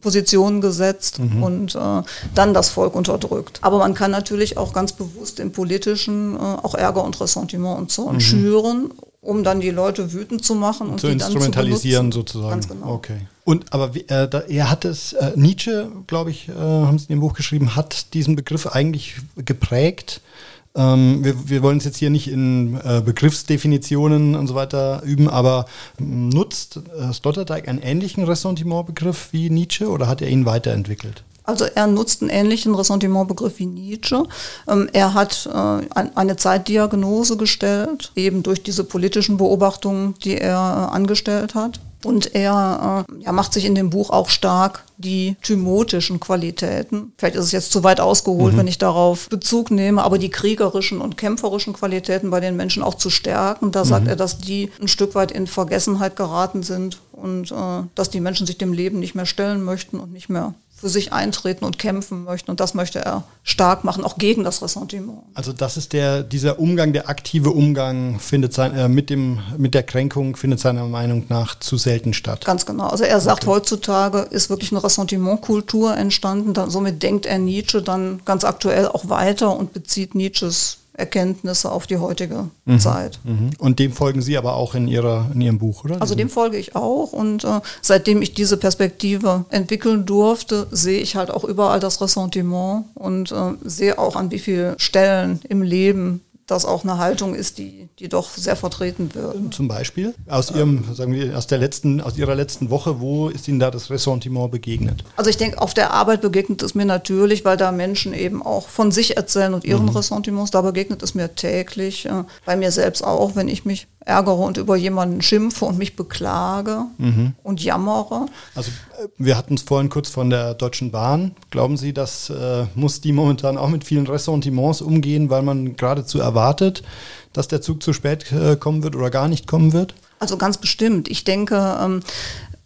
Positionen gesetzt mhm. und äh, dann das Volk unterdrückt. Aber man kann natürlich auch ganz bewusst im Politischen äh, auch Ärger und Ressentiment und Zorn mhm. schüren, um dann die Leute wütend zu machen und zu die instrumentalisieren dann zu sozusagen. Ganz genau. Okay. Und aber äh, da, er hat es äh, Nietzsche, glaube ich, äh, haben Sie in dem Buch geschrieben, hat diesen Begriff eigentlich geprägt ähm, wir, wir wollen es jetzt hier nicht in äh, Begriffsdefinitionen und so weiter üben, aber ähm, nutzt äh, Sloterdijk einen ähnlichen Ressentimentbegriff wie Nietzsche oder hat er ihn weiterentwickelt? Also er nutzt einen ähnlichen Ressentimentbegriff wie Nietzsche. Ähm, er hat äh, eine Zeitdiagnose gestellt, eben durch diese politischen Beobachtungen, die er äh, angestellt hat. Und er äh, ja, macht sich in dem Buch auch stark die thymotischen Qualitäten. Vielleicht ist es jetzt zu weit ausgeholt, mhm. wenn ich darauf Bezug nehme, aber die kriegerischen und kämpferischen Qualitäten bei den Menschen auch zu stärken. Da mhm. sagt er, dass die ein Stück weit in Vergessenheit geraten sind und äh, dass die Menschen sich dem Leben nicht mehr stellen möchten und nicht mehr für sich eintreten und kämpfen möchten. Und das möchte er stark machen, auch gegen das Ressentiment. Also das ist der, dieser Umgang, der aktive Umgang findet sein, äh, mit, dem, mit der Kränkung findet seiner Meinung nach zu selten statt. Ganz genau. Also er sagt, okay. heutzutage ist wirklich eine Ressentimentkultur entstanden. Da, somit denkt er Nietzsche dann ganz aktuell auch weiter und bezieht Nietzsches Erkenntnisse auf die heutige mhm. Zeit. Mhm. Und dem folgen Sie aber auch in, ihrer, in Ihrem Buch, oder? Also dem folge ich auch und äh, seitdem ich diese Perspektive entwickeln durfte, sehe ich halt auch überall das Ressentiment und äh, sehe auch an wie vielen Stellen im Leben das auch eine Haltung ist, die, die doch sehr vertreten wird. Zum Beispiel aus Ihrem, sagen wir, aus der letzten, aus Ihrer letzten Woche, wo ist Ihnen da das Ressentiment begegnet? Also ich denke, auf der Arbeit begegnet es mir natürlich, weil da Menschen eben auch von sich erzählen und ihren mhm. Ressentiments, da begegnet es mir täglich, äh, bei mir selbst auch, wenn ich mich ärgere und über jemanden schimpfe und mich beklage mhm. und jammere. Also äh, wir hatten es vorhin kurz von der Deutschen Bahn. Glauben Sie, das äh, muss die momentan auch mit vielen Ressentiments umgehen, weil man geradezu erwartet, dass der Zug zu spät äh, kommen wird oder gar nicht kommen wird? Also ganz bestimmt. Ich denke, ähm,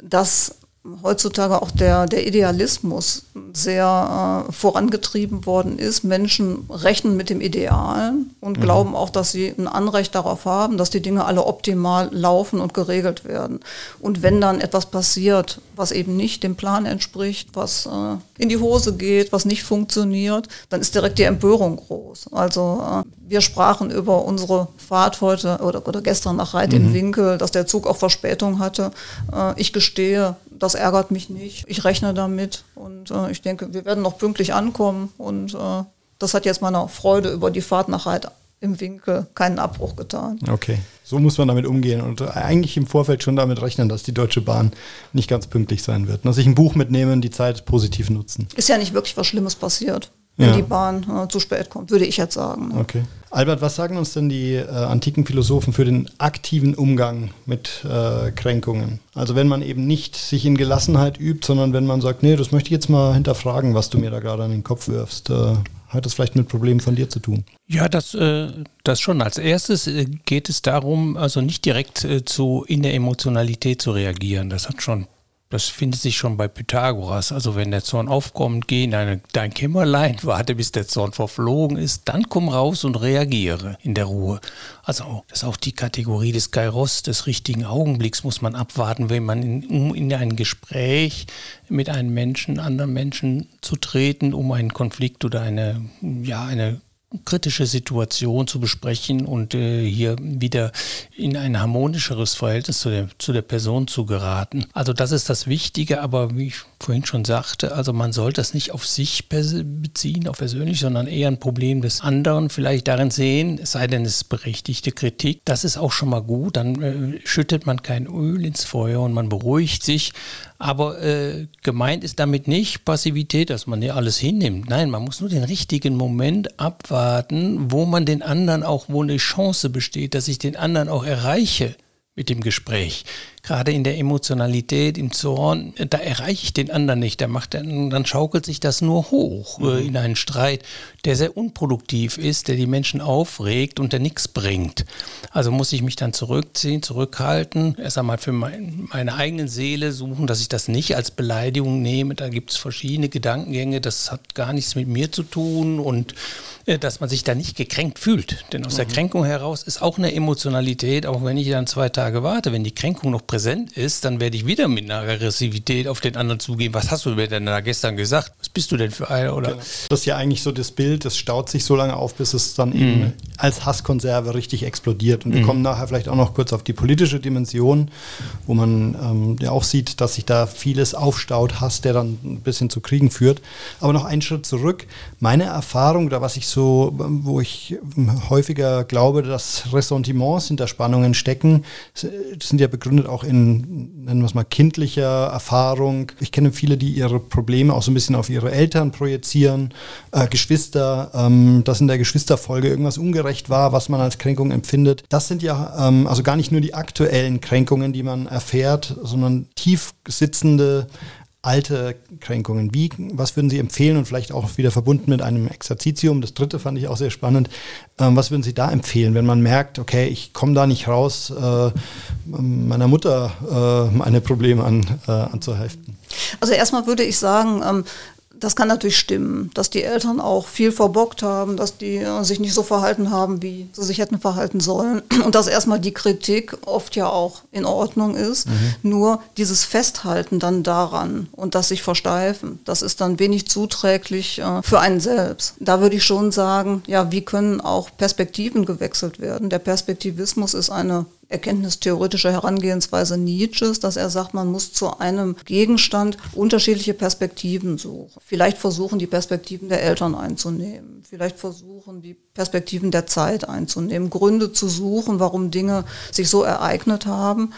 dass heutzutage auch der, der Idealismus sehr äh, vorangetrieben worden ist. Menschen rechnen mit dem Idealen und mhm. glauben auch, dass sie ein Anrecht darauf haben, dass die Dinge alle optimal laufen und geregelt werden. Und wenn dann etwas passiert, was eben nicht dem Plan entspricht, was äh, in die Hose geht, was nicht funktioniert, dann ist direkt die Empörung groß. Also äh, wir sprachen über unsere Fahrt heute oder, oder gestern nach Reit mhm. im Winkel, dass der Zug auch Verspätung hatte. Äh, ich gestehe, das ärgert mich nicht. Ich rechne damit und äh, ich denke, wir werden noch pünktlich ankommen und äh, das hat jetzt meiner Freude über die Fahrt nach Reit im Winkel keinen Abbruch getan. Okay, so muss man damit umgehen und eigentlich im Vorfeld schon damit rechnen, dass die Deutsche Bahn nicht ganz pünktlich sein wird. Dass sich ein Buch mitnehmen, die Zeit positiv nutzen. Ist ja nicht wirklich was Schlimmes passiert wenn ja. die Bahn äh, zu spät kommt, würde ich jetzt sagen. Ne? Okay. Albert, was sagen uns denn die äh, antiken Philosophen für den aktiven Umgang mit äh, Kränkungen? Also wenn man eben nicht sich in Gelassenheit übt, sondern wenn man sagt, nee, das möchte ich jetzt mal hinterfragen, was du mir da gerade an den Kopf wirfst. Äh, hat das vielleicht mit Problemen von dir zu tun? Ja, das, äh, das schon. Als erstes äh, geht es darum, also nicht direkt zu, in der Emotionalität zu reagieren. Das hat schon das findet sich schon bei Pythagoras. Also wenn der Zorn aufkommt, geh in deine, dein Kämmerlein, warte bis der Zorn verflogen ist, dann komm raus und reagiere in der Ruhe. Also das ist auch die Kategorie des Kairos, des richtigen Augenblicks muss man abwarten, wenn man in, um in ein Gespräch mit einem Menschen, anderen Menschen zu treten, um einen Konflikt oder eine, ja, eine kritische Situation zu besprechen und äh, hier wieder in ein harmonischeres Verhältnis zu der, zu der Person zu geraten. Also das ist das Wichtige, aber wie ich vorhin schon sagte, also man sollte das nicht auf sich beziehen, auf persönlich, sondern eher ein Problem des anderen vielleicht darin sehen, es sei denn, es ist berechtigte Kritik. Das ist auch schon mal gut, dann äh, schüttet man kein Öl ins Feuer und man beruhigt sich. Aber äh, gemeint ist damit nicht Passivität, dass man ja alles hinnimmt. Nein, man muss nur den richtigen Moment abwarten, wo man den anderen auch, wo eine Chance besteht, dass ich den anderen auch erreiche mit dem Gespräch. Gerade in der Emotionalität, im Zorn, da erreiche ich den anderen nicht. Da macht dann, dann schaukelt sich das nur hoch äh, mhm. in einen Streit, der sehr unproduktiv ist, der die Menschen aufregt und der nichts bringt. Also muss ich mich dann zurückziehen, zurückhalten, erst einmal für mein, meine eigene Seele suchen, dass ich das nicht als Beleidigung nehme. Da gibt es verschiedene Gedankengänge, das hat gar nichts mit mir zu tun und äh, dass man sich da nicht gekränkt fühlt. Denn aus mhm. der Kränkung heraus ist auch eine Emotionalität, auch wenn ich dann zwei Tage warte, wenn die Kränkung noch präsent ist, dann werde ich wieder mit einer Aggressivität auf den anderen zugehen. Was hast du mir denn da gestern gesagt? Was bist du denn für einer? Oder? Genau. Das ist ja eigentlich so das Bild, das staut sich so lange auf, bis es dann mhm. eben als Hasskonserve richtig explodiert. Und wir mhm. kommen nachher vielleicht auch noch kurz auf die politische Dimension, wo man ähm, ja auch sieht, dass sich da vieles aufstaut, Hass, der dann ein bisschen zu Kriegen führt. Aber noch einen Schritt zurück. Meine Erfahrung, oder was ich so, wo ich häufiger glaube, dass Ressentiments hinter Spannungen stecken, sind ja begründet auch in, nennen wir es mal, kindlicher Erfahrung. Ich kenne viele, die ihre Probleme auch so ein bisschen auf ihre Eltern projizieren, äh, Geschwister, ähm, dass in der Geschwisterfolge irgendwas ungerecht war, was man als Kränkung empfindet. Das sind ja ähm, also gar nicht nur die aktuellen Kränkungen, die man erfährt, sondern tief sitzende alte Kränkungen. Wie, was würden Sie empfehlen und vielleicht auch wieder verbunden mit einem Exerzitium? Das dritte fand ich auch sehr spannend. Ähm, was würden Sie da empfehlen, wenn man merkt, okay, ich komme da nicht raus, äh, meiner Mutter äh, meine Probleme an, äh, anzuheften? Also erstmal würde ich sagen, ähm, das kann natürlich stimmen, dass die Eltern auch viel verbockt haben, dass die äh, sich nicht so verhalten haben, wie sie sich hätten verhalten sollen. Und dass erstmal die Kritik oft ja auch in Ordnung ist. Mhm. Nur dieses Festhalten dann daran und das sich versteifen, das ist dann wenig zuträglich äh, für einen selbst. Da würde ich schon sagen, ja, wie können auch Perspektiven gewechselt werden? Der Perspektivismus ist eine erkenntnistheoretische Herangehensweise Nietzsches, dass er sagt, man muss zu einem Gegenstand unterschiedliche Perspektiven suchen. Vielleicht versuchen, die Perspektiven der Eltern einzunehmen. Vielleicht versuchen, die Perspektiven der Zeit einzunehmen. Gründe zu suchen, warum Dinge sich so ereignet haben.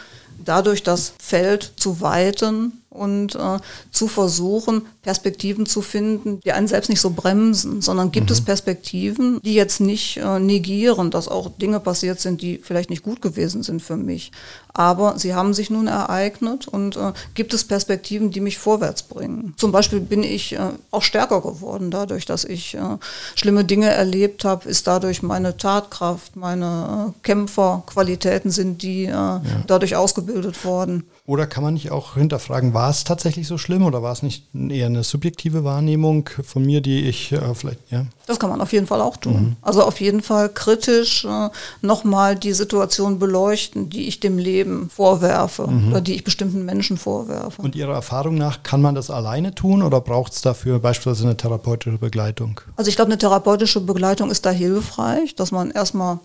Dadurch das Feld zu weiten und äh, zu versuchen, Perspektiven zu finden, die einen selbst nicht so bremsen, sondern gibt mhm. es Perspektiven, die jetzt nicht äh, negieren, dass auch Dinge passiert sind, die vielleicht nicht gut gewesen sind für mich. Aber sie haben sich nun ereignet und äh, gibt es Perspektiven, die mich vorwärts bringen. Zum Beispiel bin ich äh, auch stärker geworden dadurch, dass ich äh, schlimme Dinge erlebt habe, ist dadurch meine Tatkraft, meine äh, Kämpferqualitäten sind die ja. dadurch ausgebildet worden. Oder kann man nicht auch hinterfragen, war es tatsächlich so schlimm oder war es nicht eher eine subjektive Wahrnehmung von mir, die ich äh, vielleicht, ja? Das kann man auf jeden Fall auch tun. Mhm. Also auf jeden Fall kritisch äh, nochmal die Situation beleuchten, die ich dem Leben vorwerfe mhm. oder die ich bestimmten Menschen vorwerfe. Und Ihrer Erfahrung nach, kann man das alleine tun oder braucht es dafür beispielsweise eine therapeutische Begleitung? Also ich glaube, eine therapeutische Begleitung ist da hilfreich, dass man erstmal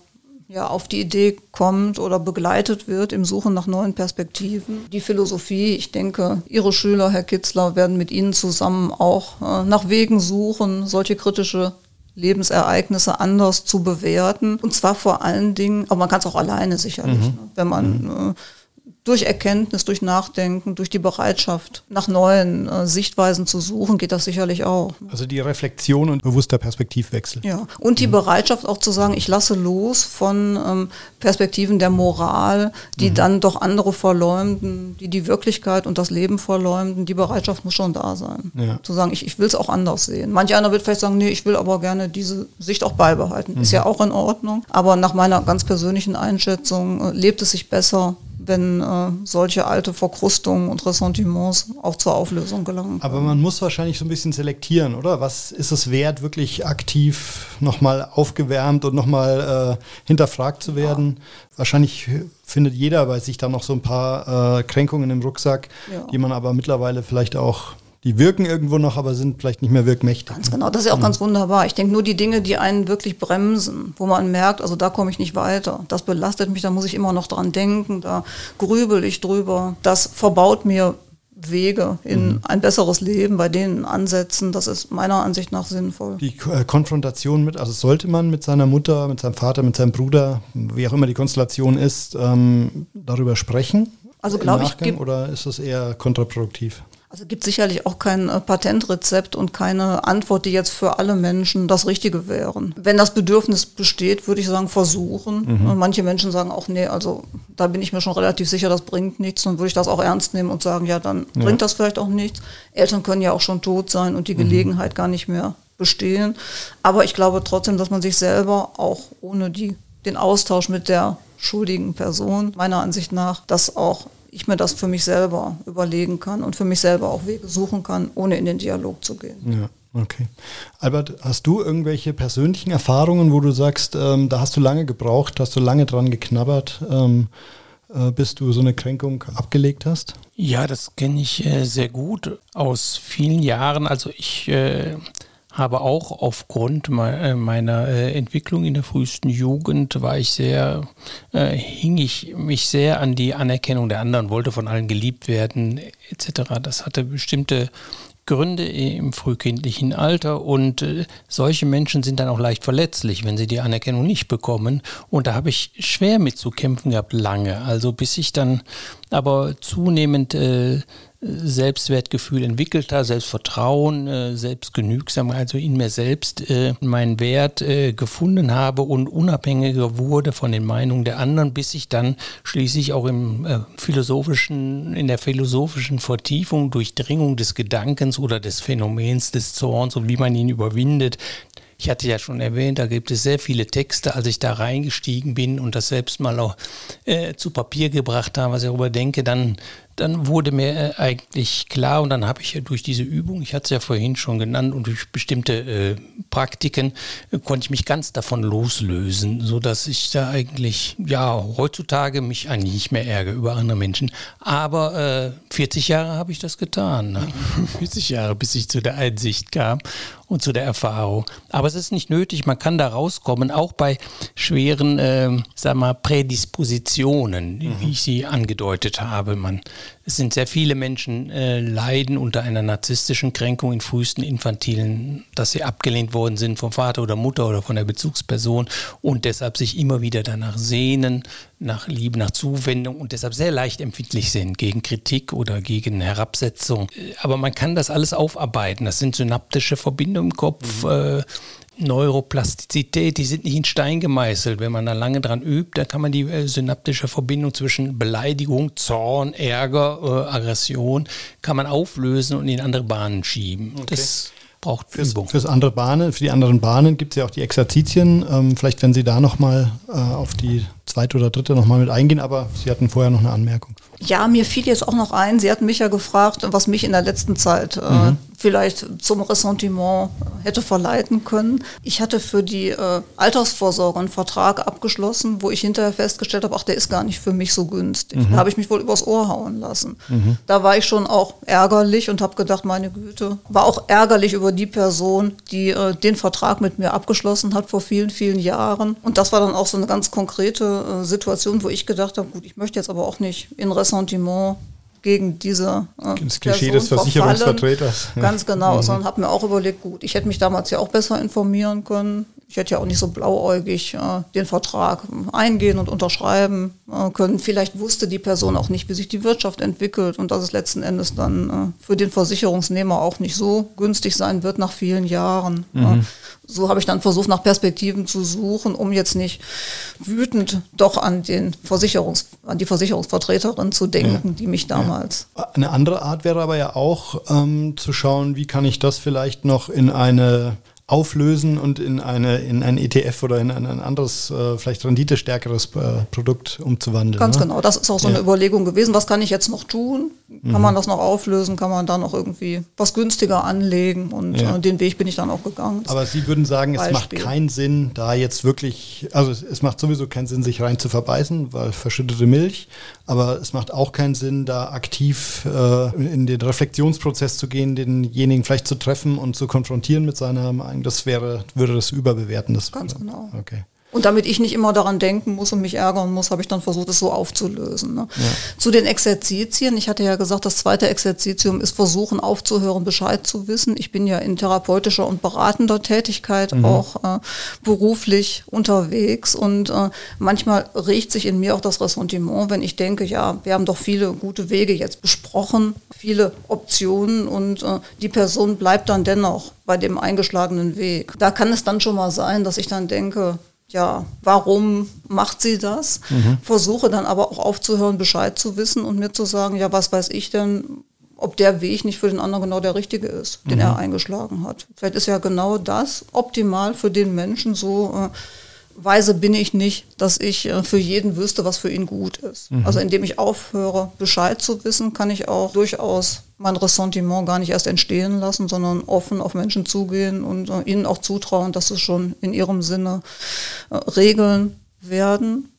ja, auf die Idee kommt oder begleitet wird im Suchen nach neuen Perspektiven. Die Philosophie, ich denke, Ihre Schüler, Herr Kitzler, werden mit Ihnen zusammen auch äh, nach Wegen suchen, solche kritische Lebensereignisse anders zu bewerten. Und zwar vor allen Dingen, aber man kann es auch alleine sicherlich, mhm. ne, wenn man mhm. äh, durch Erkenntnis, durch Nachdenken, durch die Bereitschaft, nach neuen äh, Sichtweisen zu suchen, geht das sicherlich auch. Also die Reflexion und bewusster Perspektivwechsel. Ja, und die mhm. Bereitschaft auch zu sagen, ich lasse los von ähm, Perspektiven der Moral, die mhm. dann doch andere verleumden, die die Wirklichkeit und das Leben verleumden. Die Bereitschaft muss schon da sein. Ja. Zu sagen, ich, ich will es auch anders sehen. Manch einer wird vielleicht sagen, nee, ich will aber gerne diese Sicht auch beibehalten. Mhm. Ist ja auch in Ordnung. Aber nach meiner ganz persönlichen Einschätzung äh, lebt es sich besser, wenn äh, solche alte Verkrustungen und Ressentiments auch zur Auflösung gelangen. Aber man muss wahrscheinlich so ein bisschen selektieren, oder? Was ist es wert, wirklich aktiv nochmal aufgewärmt und nochmal äh, hinterfragt zu werden? Ja. Wahrscheinlich findet jeder bei sich da noch so ein paar äh, Kränkungen im Rucksack, ja. die man aber mittlerweile vielleicht auch die wirken irgendwo noch, aber sind vielleicht nicht mehr wirkmächtig. Ganz genau, das ist ja auch mhm. ganz wunderbar. Ich denke nur die Dinge, die einen wirklich bremsen, wo man merkt, also da komme ich nicht weiter, das belastet mich, da muss ich immer noch dran denken, da grübel ich drüber, das verbaut mir Wege in mhm. ein besseres Leben bei denen ansetzen, das ist meiner Ansicht nach sinnvoll. Die äh, Konfrontation mit, also sollte man mit seiner Mutter, mit seinem Vater, mit seinem Bruder, wie auch immer die Konstellation ist, ähm, darüber sprechen? Also glaube ich. Oder ist das eher kontraproduktiv? Also gibt sicherlich auch kein äh, Patentrezept und keine Antwort, die jetzt für alle Menschen das Richtige wären. Wenn das Bedürfnis besteht, würde ich sagen, versuchen. Mhm. Manche Menschen sagen auch, nee, also da bin ich mir schon relativ sicher, das bringt nichts. Dann würde ich das auch ernst nehmen und sagen, ja, dann ja. bringt das vielleicht auch nichts. Eltern können ja auch schon tot sein und die mhm. Gelegenheit gar nicht mehr bestehen. Aber ich glaube trotzdem, dass man sich selber auch ohne die, den Austausch mit der schuldigen Person, meiner Ansicht nach, das auch ich mir das für mich selber überlegen kann und für mich selber auch Wege suchen kann, ohne in den Dialog zu gehen. Ja. Okay. Albert, hast du irgendwelche persönlichen Erfahrungen, wo du sagst, ähm, da hast du lange gebraucht, hast du lange dran geknabbert, ähm, äh, bis du so eine Kränkung abgelegt hast? Ja, das kenne ich äh, sehr gut aus vielen Jahren. Also ich äh, habe auch aufgrund äh, meiner äh, Entwicklung in der frühesten Jugend war ich sehr, äh, hing ich mich sehr an die Anerkennung der anderen, wollte von allen geliebt werden, etc. Das hatte bestimmte Gründe im frühkindlichen Alter und äh, solche Menschen sind dann auch leicht verletzlich, wenn sie die Anerkennung nicht bekommen. Und da habe ich schwer mit zu kämpfen gehabt, lange. Also bis ich dann aber zunehmend äh, Selbstwertgefühl entwickelt habe, Selbstvertrauen, äh, Selbstgenügsamkeit, also in mir selbst äh, meinen Wert äh, gefunden habe und unabhängiger wurde von den Meinungen der anderen, bis ich dann schließlich auch im philosophischen, in der philosophischen Vertiefung, Durchdringung des Gedankens oder des Phänomens des Zorns und wie man ihn überwindet, ich hatte ja schon erwähnt, da gibt es sehr viele Texte, als ich da reingestiegen bin und das selbst mal auch äh, zu Papier gebracht habe, was ich darüber denke, dann dann wurde mir äh, eigentlich klar und dann habe ich ja durch diese Übung, ich hatte es ja vorhin schon genannt, und durch bestimmte äh, Praktiken äh, konnte ich mich ganz davon loslösen, sodass ich da eigentlich, ja, heutzutage mich eigentlich nicht mehr ärgere über andere Menschen. Aber äh, 40 Jahre habe ich das getan. Ne? 40 Jahre, bis ich zu der Einsicht kam und zu der Erfahrung. Aber es ist nicht nötig, man kann da rauskommen, auch bei schweren, äh, sag mal, Prädispositionen, mhm. wie ich sie angedeutet habe. Man, es sind sehr viele Menschen äh, leiden unter einer narzisstischen Kränkung in frühesten infantilen, dass sie abgelehnt worden sind vom Vater oder Mutter oder von der Bezugsperson und deshalb sich immer wieder danach sehnen, nach Liebe, nach Zuwendung und deshalb sehr leicht empfindlich sind gegen Kritik oder gegen Herabsetzung. Aber man kann das alles aufarbeiten. Das sind synaptische Verbindungen im Kopf. Mhm. Äh, Neuroplastizität, die sind nicht in Stein gemeißelt. Wenn man da lange dran übt, dann kann man die äh, synaptische Verbindung zwischen Beleidigung, Zorn, Ärger, äh, Aggression, kann man auflösen und in andere Bahnen schieben. Okay. Das braucht fürs, Übung. Fürs andere Bahnen, für die anderen Bahnen gibt es ja auch die Exerzitien. Ähm, vielleicht, wenn Sie da nochmal äh, auf die zweite oder dritte nochmal mit eingehen, aber Sie hatten vorher noch eine Anmerkung. Ja, mir fiel jetzt auch noch ein, Sie hatten mich ja gefragt, was mich in der letzten Zeit äh, mhm. Vielleicht zum Ressentiment hätte verleiten können. Ich hatte für die äh, Altersvorsorge einen Vertrag abgeschlossen, wo ich hinterher festgestellt habe, ach, der ist gar nicht für mich so günstig. Mhm. Da habe ich mich wohl übers Ohr hauen lassen. Mhm. Da war ich schon auch ärgerlich und habe gedacht, meine Güte, war auch ärgerlich über die Person, die äh, den Vertrag mit mir abgeschlossen hat vor vielen, vielen Jahren. Und das war dann auch so eine ganz konkrete äh, Situation, wo ich gedacht habe, gut, ich möchte jetzt aber auch nicht in Ressentiment Ressentiment gegen diese äh, Das Klischee Person des Versicherungsvertreters. Ganz genau, mhm. sondern habe mir auch überlegt, gut, ich hätte mich damals ja auch besser informieren können. Ich hätte ja auch nicht so blauäugig äh, den Vertrag eingehen und unterschreiben äh, können. Vielleicht wusste die Person auch nicht, wie sich die Wirtschaft entwickelt und dass es letzten Endes dann äh, für den Versicherungsnehmer auch nicht so günstig sein wird nach vielen Jahren. Mhm. so habe ich dann versucht, nach Perspektiven zu suchen, um jetzt nicht wütend doch an den Versicherungs, an die Versicherungsvertreterin zu denken, ja. die mich damals. Eine andere Art wäre aber ja auch ähm, zu schauen, wie kann ich das vielleicht noch in eine auflösen und in eine in ein ETF oder in ein, ein anderes, äh, vielleicht renditestärkeres äh, Produkt umzuwandeln. Ganz ne? genau, das ist auch so ja. eine Überlegung gewesen. Was kann ich jetzt noch tun? Kann mhm. man das noch auflösen? Kann man da noch irgendwie was günstiger anlegen? Und ja. äh, den Weg bin ich dann auch gegangen. Aber Sie würden sagen, Beispiel. es macht keinen Sinn, da jetzt wirklich, also es, es macht sowieso keinen Sinn, sich rein zu verbeißen, weil verschüttete Milch, aber es macht auch keinen Sinn, da aktiv äh, in den Reflexionsprozess zu gehen, denjenigen vielleicht zu treffen und zu konfrontieren mit seiner Meinung. Das wäre, würde das überbewerten. Das Ganz genau. Okay. Und damit ich nicht immer daran denken muss und mich ärgern muss, habe ich dann versucht, es so aufzulösen. Ne? Ja. Zu den Exerzitien, ich hatte ja gesagt, das zweite Exerzitium ist versuchen aufzuhören, Bescheid zu wissen. Ich bin ja in therapeutischer und beratender Tätigkeit mhm. auch äh, beruflich unterwegs und äh, manchmal regt sich in mir auch das Ressentiment, wenn ich denke, ja, wir haben doch viele gute Wege jetzt besprochen, viele Optionen und äh, die Person bleibt dann dennoch bei dem eingeschlagenen Weg. Da kann es dann schon mal sein, dass ich dann denke, ja, warum macht sie das? Mhm. Versuche dann aber auch aufzuhören, Bescheid zu wissen und mir zu sagen, ja, was weiß ich denn, ob der Weg nicht für den anderen genau der richtige ist, den mhm. er eingeschlagen hat. Vielleicht ist ja genau das optimal für den Menschen so. Äh, weise bin ich nicht, dass ich äh, für jeden wüsste, was für ihn gut ist. Mhm. Also indem ich aufhöre, Bescheid zu wissen, kann ich auch durchaus mein Ressentiment gar nicht erst entstehen lassen, sondern offen auf Menschen zugehen und äh, ihnen auch zutrauen, dass es schon in ihrem Sinne äh, regeln werden.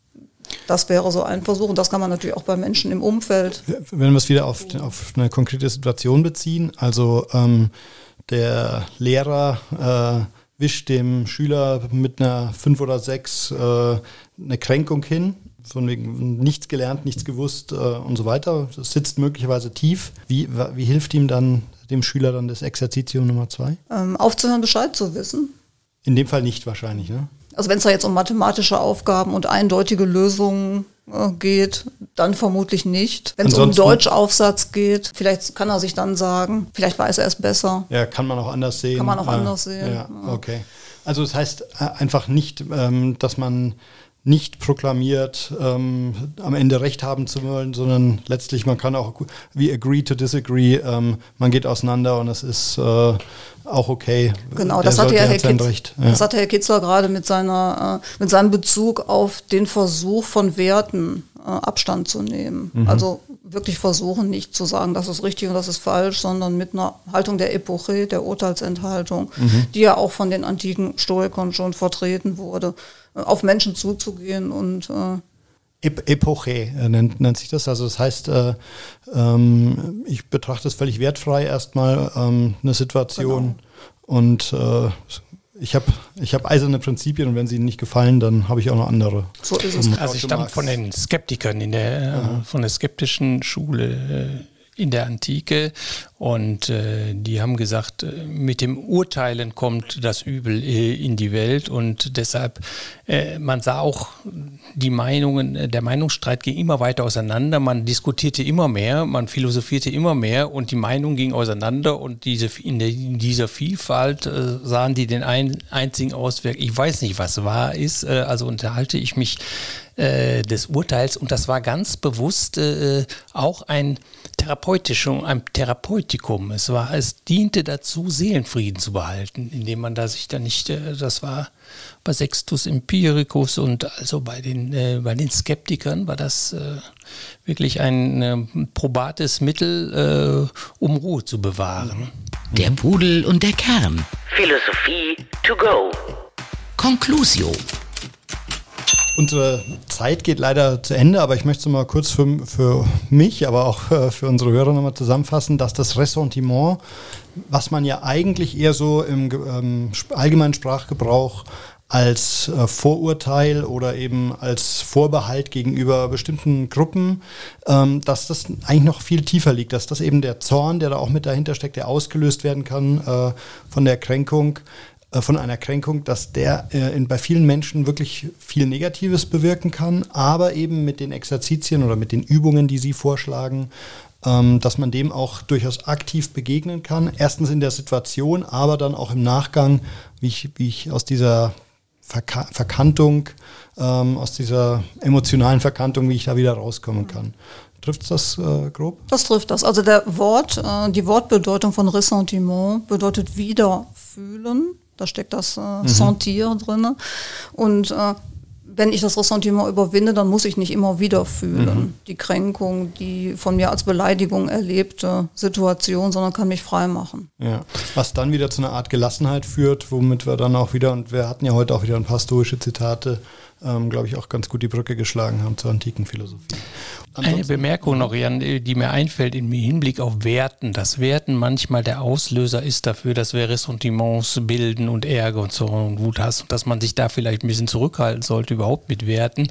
Das wäre so ein Versuch und das kann man natürlich auch bei Menschen im Umfeld. Wenn wir es wieder auf, auf eine konkrete Situation beziehen, also ähm, der Lehrer äh, wischt dem Schüler mit einer 5 oder 6 äh, eine Kränkung hin, von wegen nichts gelernt, nichts gewusst äh, und so weiter. Das sitzt möglicherweise tief. Wie, wie hilft ihm dann dem Schüler dann das Exerzitium Nummer 2? Ähm, aufzuhören, Bescheid zu wissen. In dem Fall nicht wahrscheinlich, ne? Also wenn es da jetzt um mathematische Aufgaben und eindeutige Lösungen äh, geht, dann vermutlich nicht. Wenn es um Deutschaufsatz geht, vielleicht kann er sich dann sagen, vielleicht weiß er es besser. Ja, kann man auch anders sehen. Kann man auch ah, anders sehen. Ja, okay. Also das heißt äh, einfach nicht, ähm, dass man nicht proklamiert, ähm, am Ende Recht haben zu wollen, sondern letztlich man kann auch wie agree to disagree, ähm, man geht auseinander und es ist äh, auch okay. Genau, das hatte, ja Herr Kitz, ja. das hatte Herr Kitzler gerade mit, seiner, äh, mit seinem Bezug auf den Versuch von Werten äh, Abstand zu nehmen. Mhm. Also wirklich versuchen, nicht zu sagen, das ist richtig und das ist falsch, sondern mit einer Haltung der Epoche, der Urteilsenthaltung, mhm. die ja auch von den antiken Stoikern schon vertreten wurde, auf Menschen zuzugehen und äh, Epoche äh, nennt, nennt, sich das. Also das heißt, äh, ähm, ich betrachte es völlig wertfrei erstmal ähm, eine Situation genau. und äh, ich habe ich hab eiserne Prinzipien und wenn sie Ihnen nicht gefallen, dann habe ich auch noch andere. So ist es. Also ich stamme von den Skeptikern in der, äh, von der skeptischen Schule äh, in der Antike. Und äh, die haben gesagt, äh, mit dem Urteilen kommt das Übel äh, in die Welt. Und deshalb, äh, man sah auch die Meinungen, äh, der Meinungsstreit ging immer weiter auseinander, man diskutierte immer mehr, man philosophierte immer mehr und die Meinung ging auseinander. Und diese, in, der, in dieser Vielfalt äh, sahen die den ein, einzigen Ausweg, ich weiß nicht, was wahr ist, also unterhalte ich mich äh, des Urteils und das war ganz bewusst äh, auch ein therapeutisches, ein Therapeutikum. Es war, es diente dazu, Seelenfrieden zu behalten, indem man da sich dann nicht, äh, das war bei Sextus Empiricus und also bei den, äh, bei den Skeptikern war das äh, wirklich ein äh, probates Mittel, äh, um Ruhe zu bewahren. Der Pudel und der Kern. Philosophie to go. Conclusio. Unsere Zeit geht leider zu Ende, aber ich möchte mal kurz für, für mich, aber auch äh, für unsere Hörer nochmal zusammenfassen, dass das Ressentiment, was man ja eigentlich eher so im ähm, allgemeinen Sprachgebrauch als äh, Vorurteil oder eben als Vorbehalt gegenüber bestimmten Gruppen, ähm, dass das eigentlich noch viel tiefer liegt, dass das eben der Zorn, der da auch mit dahinter steckt, der ausgelöst werden kann äh, von der Kränkung, von einer Kränkung, dass der äh, in, bei vielen Menschen wirklich viel Negatives bewirken kann, aber eben mit den Exerzitien oder mit den Übungen, die Sie vorschlagen, ähm, dass man dem auch durchaus aktiv begegnen kann. Erstens in der Situation, aber dann auch im Nachgang, wie ich, wie ich aus dieser Verka Verkantung, ähm, aus dieser emotionalen Verkantung, wie ich da wieder rauskommen kann. Trifft das äh, grob? Das trifft das. Also der Wort, äh, die Wortbedeutung von Ressentiment bedeutet wieder fühlen da steckt das äh, mhm. Sentir drin. Und äh, wenn ich das Ressentiment überwinde, dann muss ich nicht immer wieder fühlen. Mhm. Die Kränkung, die von mir als Beleidigung erlebte Situation, sondern kann mich frei machen. Ja. Was dann wieder zu einer Art Gelassenheit führt, womit wir dann auch wieder, und wir hatten ja heute auch wieder ein paar stoische Zitate, ähm, glaube ich, auch ganz gut die Brücke geschlagen haben zur antiken Philosophie. Ansonsten Eine Bemerkung noch, Jan, die mir einfällt im Hinblick auf Werten, dass Werten manchmal der Auslöser ist dafür, dass wir Ressentiments bilden und Ärger und so und Wut hast und dass man sich da vielleicht ein bisschen zurückhalten sollte, überhaupt mit Werten.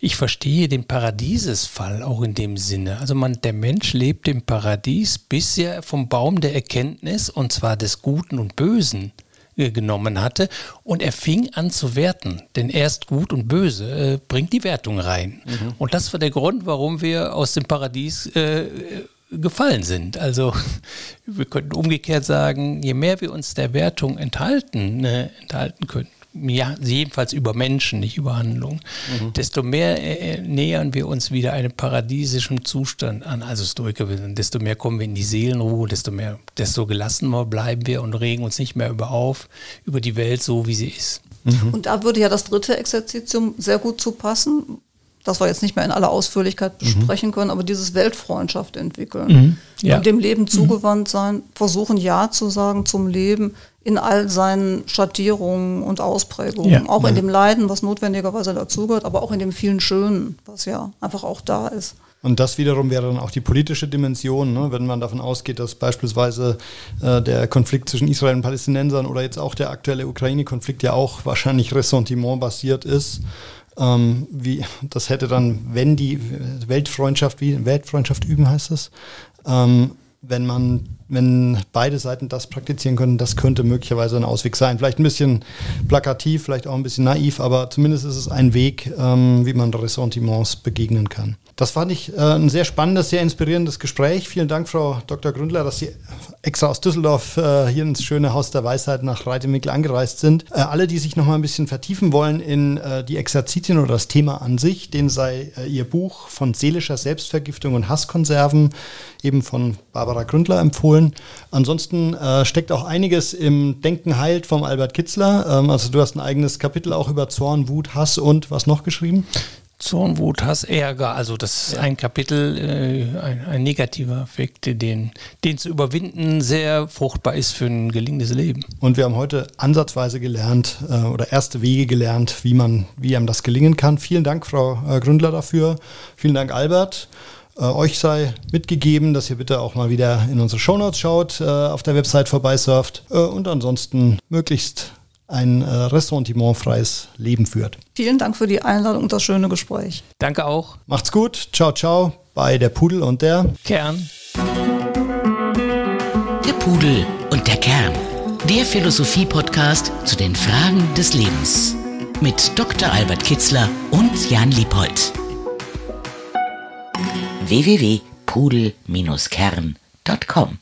Ich verstehe den Paradiesesfall auch in dem Sinne. Also man, der Mensch lebt im Paradies, bis er vom Baum der Erkenntnis, und zwar des Guten und Bösen, genommen hatte und er fing an zu werten, denn erst gut und böse äh, bringt die Wertung rein. Mhm. Und das war der Grund, warum wir aus dem Paradies äh, gefallen sind. Also wir könnten umgekehrt sagen, je mehr wir uns der Wertung enthalten, äh, enthalten können, ja, jedenfalls über Menschen, nicht über Handlungen, mhm. desto mehr äh, äh, nähern wir uns wieder einem paradiesischen Zustand an. Also Stoiker, desto mehr kommen wir in die Seelenruhe, desto mehr, desto gelassener bleiben wir und regen uns nicht mehr über auf, über die Welt so, wie sie ist. Mhm. Und da würde ja das dritte Exerzitium sehr gut zu passen, das wir jetzt nicht mehr in aller Ausführlichkeit mhm. besprechen mhm. können, aber dieses Weltfreundschaft entwickeln mhm. ja. und dem Leben mhm. zugewandt sein, versuchen Ja zu sagen zum Leben in all seinen Schattierungen und Ausprägungen, ja. auch in dem Leiden, was notwendigerweise dazugehört, aber auch in dem vielen Schönen, was ja einfach auch da ist. Und das wiederum wäre dann auch die politische Dimension, ne? wenn man davon ausgeht, dass beispielsweise äh, der Konflikt zwischen Israel und Palästinensern oder jetzt auch der aktuelle Ukraine-Konflikt ja auch wahrscheinlich Ressentiment basiert ist. Ähm, wie, das hätte dann, wenn die Weltfreundschaft, wie Weltfreundschaft üben heißt es, ähm, wenn man, wenn beide Seiten das praktizieren können, das könnte möglicherweise ein Ausweg sein. Vielleicht ein bisschen plakativ, vielleicht auch ein bisschen naiv, aber zumindest ist es ein Weg, ähm, wie man Ressentiments begegnen kann. Das fand ich äh, ein sehr spannendes, sehr inspirierendes Gespräch. Vielen Dank, Frau Dr. Gründler, dass Sie extra aus Düsseldorf äh, hier ins schöne Haus der Weisheit nach Reitemickel angereist sind. Äh, alle, die sich noch mal ein bisschen vertiefen wollen in äh, die Exerzitien oder das Thema an sich, denen sei äh, Ihr Buch von seelischer Selbstvergiftung und Hasskonserven eben von Barbara Gründler empfohlen. Ansonsten äh, steckt auch einiges im Denken heilt vom Albert Kitzler. Ähm, also du hast ein eigenes Kapitel auch über Zorn, Wut, Hass und was noch geschrieben? Zornwut, Hass, Ärger, also das ist ja. ein Kapitel, äh, ein, ein, negativer Effekt, den, den zu überwinden sehr fruchtbar ist für ein gelingendes Leben. Und wir haben heute ansatzweise gelernt äh, oder erste Wege gelernt, wie man, wie einem das gelingen kann. Vielen Dank, Frau äh, Gründler, dafür. Vielen Dank, Albert. Äh, euch sei mitgegeben, dass ihr bitte auch mal wieder in unsere Shownotes schaut, äh, auf der Website vorbeisurft äh, und ansonsten möglichst ein äh, ressentimentfreies Leben führt. Vielen Dank für die Einladung und das schöne Gespräch. Danke auch. Macht's gut. Ciao, ciao bei der Pudel und der Kern. Der Pudel und der Kern. Der Philosophie-Podcast zu den Fragen des Lebens. Mit Dr. Albert Kitzler und Jan Liebold. www.pudel-kern.com